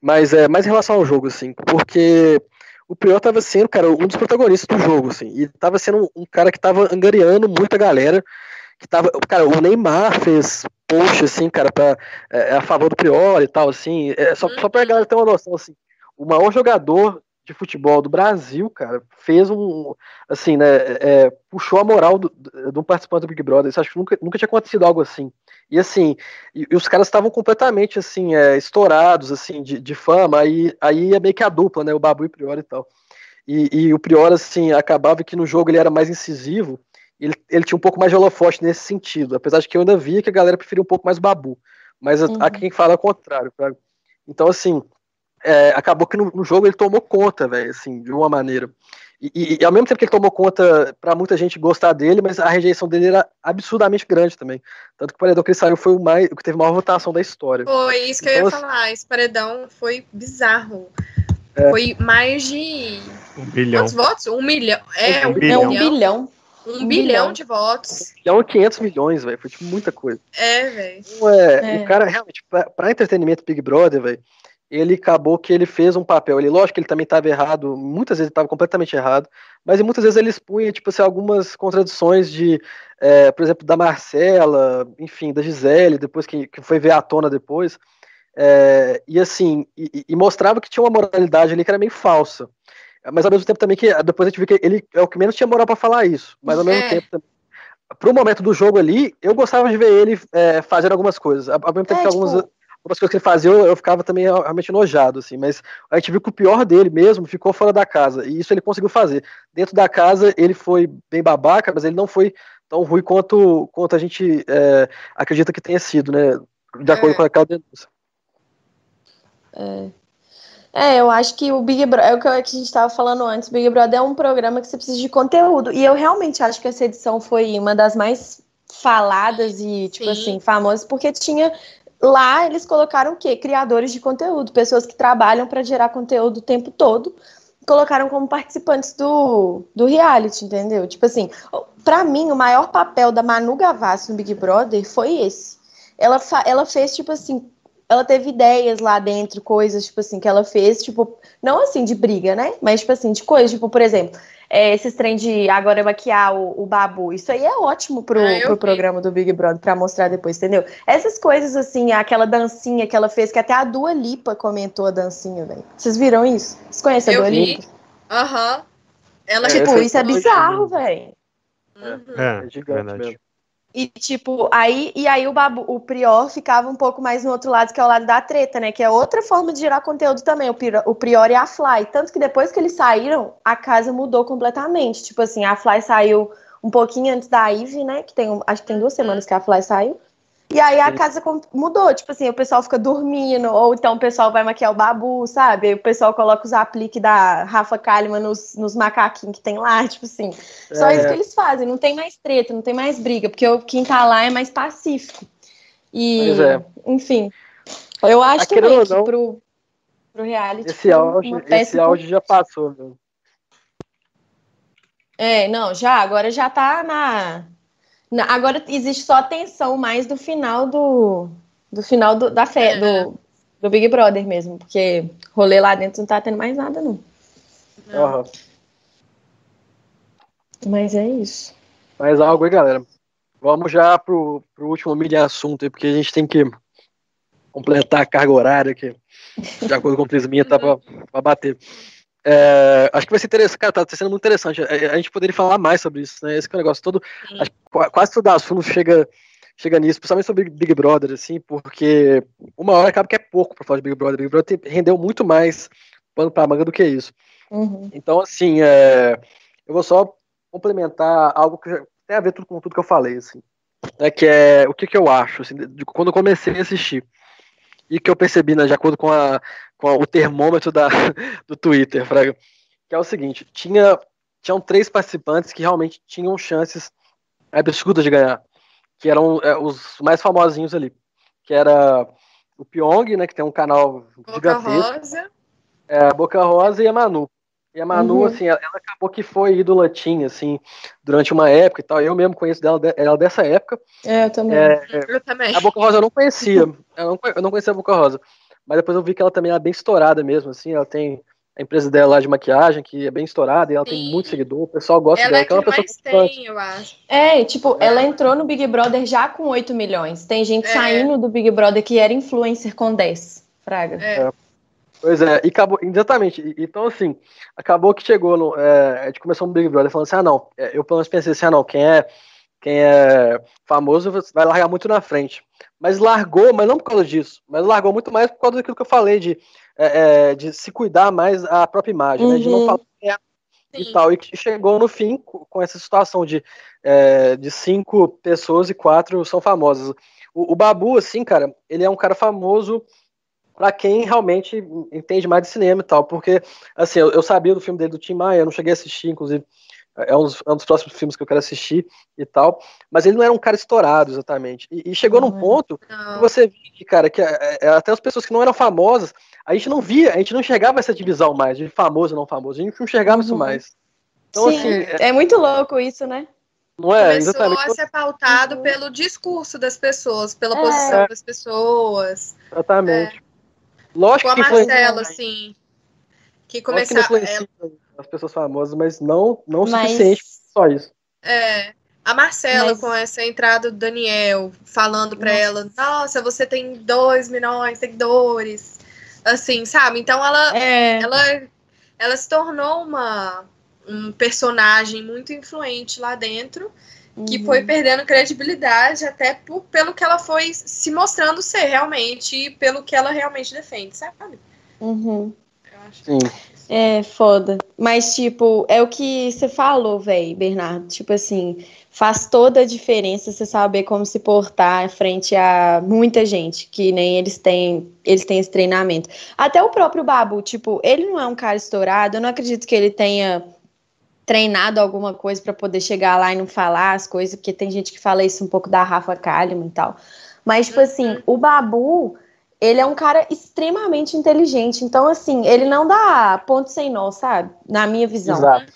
mas é mais em relação ao jogo, assim, porque o Prior tava sendo, cara, um dos protagonistas do jogo, assim, e tava sendo um, cara que tava angariando muita galera, que tava, cara, o Neymar fez post, assim, cara, pra, é, é, a favor do Priori e tal, assim, é, só, só pra galera ter uma noção, assim, o maior jogador de futebol do Brasil, cara, fez um, assim, né, é, puxou a moral do, do participante do Big Brother, isso acho que nunca, nunca tinha acontecido algo assim, e assim, e, e os caras estavam completamente, assim, é, estourados, assim, de, de fama, aí, aí é meio que a dupla, né, o Babu e o Priori e tal, e, e o Priori, assim, acabava que no jogo ele era mais incisivo, ele, ele tinha um pouco mais de holofote nesse sentido, apesar de que eu ainda via que a galera preferia um pouco mais Babu, mas uhum. há quem fala o contrário. Pra... Então, assim, é, acabou que no, no, jogo ele tomou conta, velho, assim, de uma maneira. E, e, e, ao mesmo tempo que ele tomou conta para muita gente gostar dele, mas a rejeição dele era absurdamente grande também. Tanto que o paredão que ele saiu foi o, mais, o que teve maior votação da história. Foi isso que então, eu ia assim, falar. Esse paredão foi bizarro. É, foi mais de. Um bilhão. Quantos votos? Um milhão. É, um, um bilhão. Um bilhão. Um, um bilhão, bilhão, de votos. Um bilhão e 500 milhões, velho. Foi tipo muita coisa. É, velho. Então, é, é. O cara, realmente, pra, pra entretenimento Big Brother, velho, ele acabou que ele fez um papel. Ele, lógico que ele também estava errado, muitas vezes ele estava completamente errado, mas muitas vezes ele expunha, tipo assim, algumas contradições de, é, por exemplo, da Marcela, enfim, da Gisele, depois que, que foi ver à tona depois. É, e assim, e, e mostrava que tinha uma moralidade ali que era meio falsa. Mas ao mesmo tempo também que depois a gente viu que ele é o que menos tinha moral para falar isso. Mas ao mesmo é. tempo, pro momento do jogo ali, eu gostava de ver ele é, fazendo algumas coisas. Ao mesmo tempo é, que tipo... algumas, coisas que ele fazia, eu, eu, ficava também realmente enojado, assim. Mas a gente viu que o pior dele mesmo ficou fora da casa. E isso ele conseguiu fazer. Dentro da casa, ele foi bem babaca, mas ele não foi tão ruim quanto, quanto a gente é, acredita que tenha sido, né? De acordo é. com aquela denúncia. É. É, eu acho que o Big Brother, é o que a gente estava falando antes, o Big Brother é um programa que você precisa de conteúdo. E eu realmente acho que essa edição foi uma das mais faladas e, tipo Sim. assim, famosas, porque tinha. Lá eles colocaram o quê? Criadores de conteúdo, pessoas que trabalham para gerar conteúdo o tempo todo, colocaram como participantes do, do reality, entendeu? Tipo assim, para mim, o maior papel da Manu Gavassi no Big Brother foi esse. Ela, ela fez, tipo assim, ela teve ideias lá dentro, coisas, tipo assim, que ela fez, tipo, não assim de briga, né? Mas, tipo assim, de coisas, tipo, por exemplo, é, esses trem de agora maquiar o, o babu. Isso aí é ótimo pro, ah, pro programa do Big Brother pra mostrar depois, entendeu? Essas coisas, assim, aquela dancinha que ela fez, que até a Dua Lipa comentou a dancinha, velho. Vocês viram isso? Vocês conhecem eu a Dua vi. Lipa? Aham. Uhum. Ela, é, tipo, isso é bizarro, velho. Uhum. É, é gigante mesmo. E tipo, aí e aí o Babu, o Prior ficava um pouco mais no outro lado, que é o lado da treta, né? Que é outra forma de gerar conteúdo também, o Prior, o Prior e a Fly. Tanto que depois que eles saíram, a casa mudou completamente. Tipo assim, a Fly saiu um pouquinho antes da Ivy, né? Que tem, acho que tem duas semanas que a Fly saiu. E aí a casa mudou, tipo assim, o pessoal fica dormindo, ou então o pessoal vai maquiar o babu, sabe? O pessoal coloca os apliques da Rafa Kalimann nos, nos macaquinhos que tem lá, <laughs> tipo assim. Só é. isso que eles fazem, não tem mais treta, não tem mais briga, porque quem tá lá é mais pacífico. E, é. enfim, eu acho também que pro, pro reality... Esse áudio, esse áudio já passou, viu? É, não, já, agora já tá na Agora existe só a tensão mais do final do, do final do, da fé, é. do, do Big Brother mesmo, porque rolê lá dentro não tá tendo mais nada, não. não. Mas é isso. Mais algo aí, galera. Vamos já pro, pro último mini assunto aí, porque a gente tem que completar a carga horária que, de acordo com o Prisminha, tá pra, pra bater. É, acho que vai ser interessante, cara, tá sendo muito interessante. A, a gente poderia falar mais sobre isso, né? Esse que é o negócio todo. Acho, quase todo assunto chega, chega nisso, principalmente sobre Big Brother, assim, porque uma hora acaba que é pouco pra falar de Big Brother. Big Brother tem, rendeu muito mais pano pra manga do que isso. Uhum. Então, assim, é, eu vou só complementar algo que tem a ver tudo com tudo que eu falei, assim. É que é o que, que eu acho, assim, de, quando eu comecei a assistir. E que eu percebi, né, de acordo com, a, com a, o termômetro da, <laughs> do Twitter, Fraga, que é o seguinte, tinha, tinham três participantes que realmente tinham chances absurdas de ganhar, que eram é, os mais famosinhos ali, que era o Pyong, né, que tem um canal Boca gigantesco, Rosa. é, Boca Rosa e a Manu. E a Manu, Uhum. assim, ela, ela acabou que foi ídola teen, assim, durante uma época e tal. Eu mesmo conheço dela, ela dessa época. É, eu também. É, Eu também. a Boca Rosa eu não conhecia. Eu não, eu não conhecia a Boca Rosa. Mas depois eu vi que ela também é bem estourada mesmo, assim. Ela tem a empresa dela lá de maquiagem, que é bem estourada, e ela tem Sim. muito seguidor. O pessoal gosta Ela dela, é que é uma pessoa tem, eu acho. É, tipo, ela entrou no Big Brother já com 8 milhões. Tem gente É. saindo do Big Brother que era influencer com 10. Fraga. É. Pois é, e acabou, exatamente. Então, assim, acabou que chegou no. É, a gente começou no Big Brother falando assim: ah, não. é, Eu pelo menos pensei assim: ah, não, quem é, quem é famoso vai largar muito na frente. Mas largou, mas não por causa disso, mas largou muito mais por causa daquilo que eu falei, de, é, é, de se cuidar mais a própria imagem, né? De não Uhum. falar quem é e Sim. tal. E que chegou no fim co- com essa situação de, é, de cinco pessoas e quatro são famosas. O, o Babu, assim, cara, ele é um cara famoso pra quem realmente entende mais de cinema e tal, porque, assim, eu, eu sabia do filme dele do Tim Maia, eu não cheguei a assistir, inclusive, é um dos, é um dos próximos filmes que eu quero assistir e tal, mas ele não era um cara estourado, exatamente. E, e chegou num Não é. ponto que Não. você via, cara, que é, é, até as pessoas que não eram famosas, a gente não via, a gente não enxergava essa divisão mais, de famoso e não famoso, a gente não enxergava isso Uhum. mais. Então, Sim, assim, é- é muito louco isso, né? não é Começou exatamente, a ser pautado Uhum. pelo discurso das pessoas, pela É. posição das pessoas. exatamente. Lógico Com a Marcela, assim. Que que começava. influencia as pessoas famosas, mas não, não o Mas- suficiente só isso. É, a Marcela, Mas- com essa entrada do Daniel, falando pra Nossa. ela: Nossa, você tem 2 milhões de seguidores. Assim, sabe? Então ela, É. ela, ela se tornou uma, um personagem muito influente lá dentro. Que Uhum. foi perdendo credibilidade até por- pelo que ela foi se mostrando ser realmente e pelo que ela realmente defende, sabe? Uhum. Eu acho. Sim. É foda. Mas, tipo, é o que você falou, velho, Bernardo. Tipo assim, faz toda a diferença você saber como se portar frente a muita gente, que nem eles têm, eles têm esse treinamento. Até o próprio Babu, tipo, ele não é um cara estourado, eu não acredito que ele tenha treinado alguma coisa pra poder chegar lá e não falar as coisas, porque tem gente que fala isso um pouco da Rafa Kalimann e tal. Mas, tipo assim, o Babu, ele é um cara extremamente inteligente. Então, assim, ele não dá ponto sem nó, sabe? Na minha visão. Exato.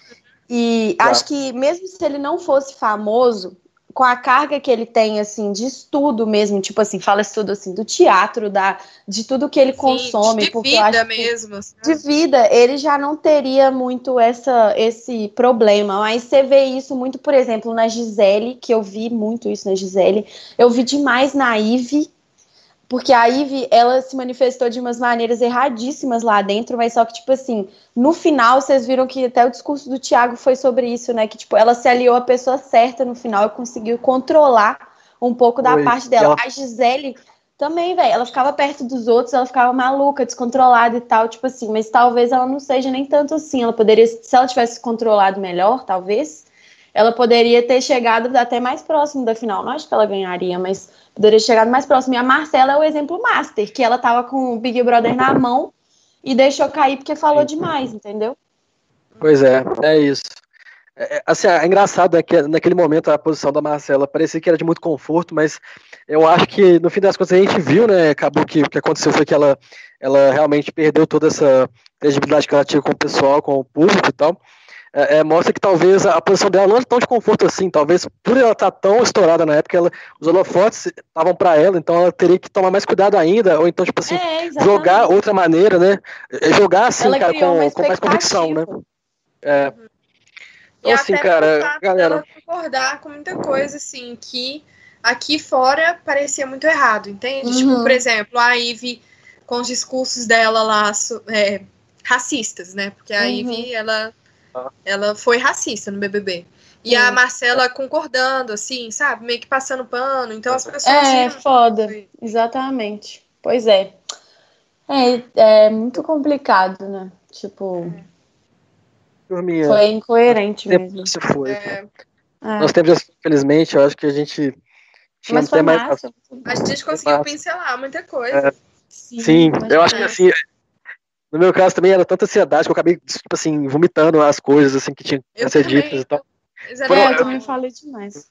E Exato. acho que mesmo se ele não fosse famoso, com a carga que ele tem, assim, de estudo mesmo, tipo assim, fala estudo assim, do teatro, da, de tudo que ele consome, de porque eu vida mesmo. sabe? de vida, ele já não teria muito essa, esse problema. Mas você vê isso muito, por exemplo, na Gisele, que eu vi muito isso na Gisele. Eu vi demais na Ive, porque a Ive, ela se manifestou de umas maneiras erradíssimas lá dentro, mas só que, tipo assim, no final, vocês viram que até o discurso do Thiago foi sobre isso, né? Que, tipo, ela se aliou à pessoa certa no final e conseguiu controlar um pouco da Foi. parte dela. ela- A Gisele também, velho, ela ficava perto dos outros, ela ficava maluca, descontrolada e tal, tipo assim, mas talvez ela não seja nem tanto assim. Ela poderia, se ela tivesse controlado melhor, talvez, ela poderia ter chegado até mais próximo da final. Não acho que ela ganharia, mas poderia ter chegado mais próximo. E a Marcela é o exemplo master, que ela tava com o Big Brother na mão e deixou cair porque falou demais, entendeu? Pois é, é isso. É, é, assim, é engraçado é que naquele momento a posição da Marcela parecia que era de muito conforto, mas eu acho que no fim das contas a gente viu, né? Acabou que o que aconteceu foi que ela, ela realmente perdeu toda essa credibilidade que ela tinha com o pessoal, com o público e tal. É, é, mostra que talvez a, a posição dela não é tão de conforto assim, talvez por ela estar tão estourada na época, ela, os holofotes estavam para ela, então ela teria que tomar mais cuidado ainda, ou então, tipo assim, é, jogar outra maneira, né? É, Jogar assim, Ela cara, com, com mais convicção, né? É. Então, assim, cara, galera. concordar com muita coisa, assim, que aqui fora parecia muito errado, entende? Tipo, Uhum. Tipo, por exemplo, a Ivy com os discursos dela lá é, racistas, né? Porque a Uhum. Ivy, ela, ela foi racista no BBB. E a Marcela concordando, assim, sabe? Meio que passando pano. Então as pessoas. É, foda. Exatamente. Pois é. É, é muito complicado, né? Tipo, foi incoerente mesmo. se foi. É, É. Nós temos, infelizmente, eu acho que a gente tinha Mas até mais. a gente conseguiu pincelar muita coisa. Sim, mas eu acho que é. assim, no meu caso também era tanta ansiedade que eu acabei, tipo assim, vomitando as coisas assim que tinham que Eu ser também. ditas e tal. Era Foram- É, eu também falei demais.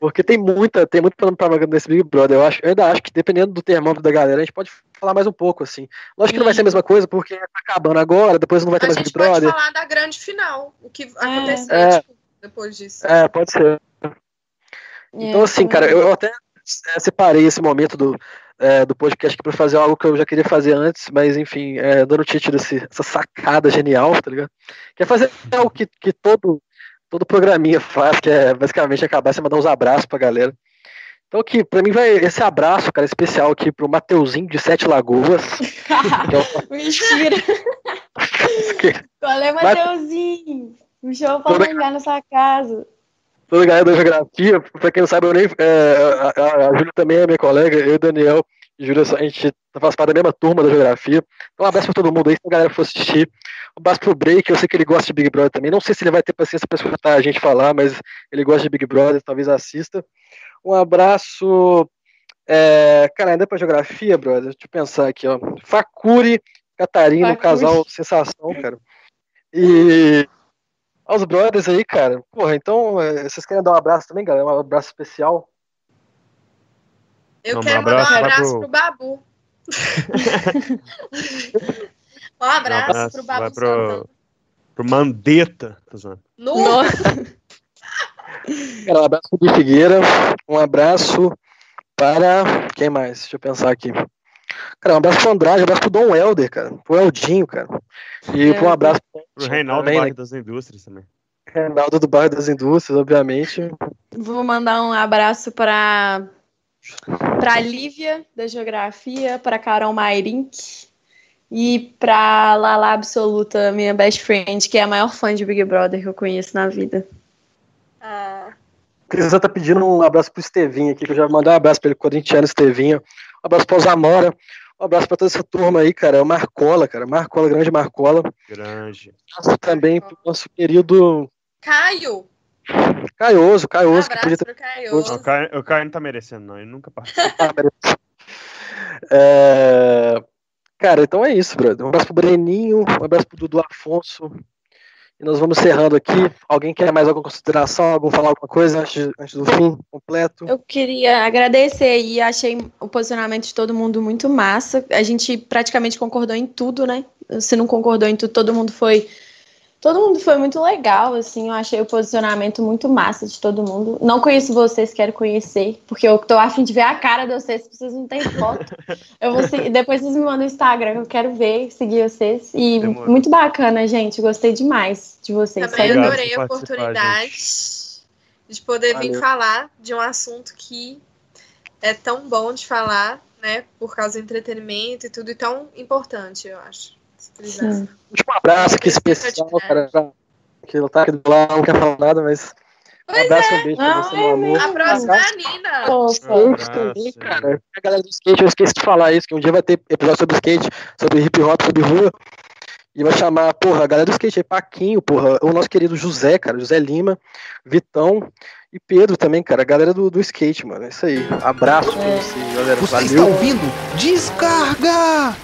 Porque tem muita, tem muito manga nesse Big Brother. Eu, acho, eu ainda acho que dependendo do termômetro da galera, a gente pode falar mais um pouco, assim. Lógico que não vai ser a mesma coisa, porque tá acabando agora, depois não vai ter A mais gente Big pode Brother. falar da grande final. O que aconteceu É. tipo, depois disso. É, pode ser. Então, É, assim, também. cara, eu, eu até é, separei esse momento do, é, do podcast aqui pra fazer algo que eu já queria fazer antes, mas enfim, é, dando o título desse, essa sacada genial, tá ligado? Que é fazer algo que, que todo, todo programinha faz, que é basicamente acabar sem mandar uns abraços pra galera. Então, aqui, pra mim, vai esse abraço, cara, especial aqui pro Mateuzinho de Sete Lagoas. é o- <laughs> Mentira. <laughs> Qual é, Mateuzinho? Me chama pra Toda- na sua casa. Toda a galera da geografia, pra quem não sabe, eu nem, é, a, a, a Júlia também é minha colega, eu e o Daniel e Júlia, a gente faz parte da mesma turma da geografia. Então, um abraço pra todo mundo aí, se a galera for assistir. Um abraço pro Break, eu sei que ele gosta de Big Brother também. Não sei se ele vai ter paciência pra escutar a gente falar, mas ele gosta de Big Brother, talvez assista. Um abraço. É, cara, ainda pra geografia, brother, deixa eu pensar aqui, ó. Facuri, Catarina, um casal sensação, cara. E aos brothers aí, cara. Porra, então, é, vocês querem dar um abraço também, galera? Um abraço especial. Eu Não, quero um mandar um abraço abraço pro- pro Babu. <laughs> um abraço, abraço, pro Babu vai pro- Santana. Pro Mandetta. Zoando. No, <laughs> Nossa. Cara, um abraço pro Figueira. Um abraço para. Quem mais? Deixa eu pensar aqui. Cara, um abraço pro Andrade, um abraço pro Dom Helder, cara. Pro Eldinho, cara. E É. um abraço pro Pro Reinaldo também, Barra né? das Indústrias também. Reinaldo do Bairro das Indústrias, obviamente. Vou mandar um abraço para para Lívia da Geografia, para Carol Mairink e para Lala Absoluta, minha best friend, que é a maior fã de Big Brother que eu conheço na vida. Ah, Crisã tá pedindo um abraço pro Estevinho aqui, que eu já mandei um abraço pra ele, corintiano Estevinho. Um abraço pro Zamora. Um abraço pra toda essa turma aí, cara. É o Marcola, cara. Marcola, grande Marcola. Grande. Um abraço também pro nosso querido Caio, Caioso, um Caioso, que podia abraço ter pro Caioso. O Caio, o Caio não tá merecendo, não. Ele nunca participou. <laughs> É, Cara, então é isso, brother. Um abraço pro Breninho, um abraço pro Dudu Afonso. E nós vamos encerrando aqui. Alguém quer mais alguma consideração? Algum falar alguma coisa antes, antes do fim completo? Eu queria agradecer e achei o posicionamento de todo mundo muito massa. A gente praticamente concordou em tudo, né? Se não concordou em tudo, todo mundo foi. Todo mundo foi muito legal, assim. Eu achei o posicionamento muito massa de todo mundo. Não conheço vocês, quero conhecer, porque eu tô afim de ver a cara de vocês, se vocês não têm foto. <laughs> Eu vou seguir, depois vocês me mandam no Instagram, eu quero ver, seguir vocês. E Demorou. muito bacana, gente. Gostei demais de vocês. Também Obrigado adorei a oportunidade de poder vir Valeu. falar de um assunto que é tão bom de falar, né? Por causa do entretenimento e tudo, e tão importante, eu acho. Sim. Último abraço aqui especial, cara. pra- Que ele tá aqui do lado, não quer falar nada, mas. Um Pois abraço e um beijo pra Não, você, é meu amor. A próxima é a Nina. Skate Abraço, também, cara. A galera do skate, eu esqueci de falar isso, que um dia vai ter episódio sobre skate, sobre hip hop, sobre rua. E vai chamar, porra, a galera do skate aí, Paquinho, porra, o nosso querido José, cara, José Lima, Vitão e Pedro também, cara, a galera do, do skate, mano. É isso aí. Abraço pra É. vocês, galera. Você Valeu. está ouvindo? Descarga!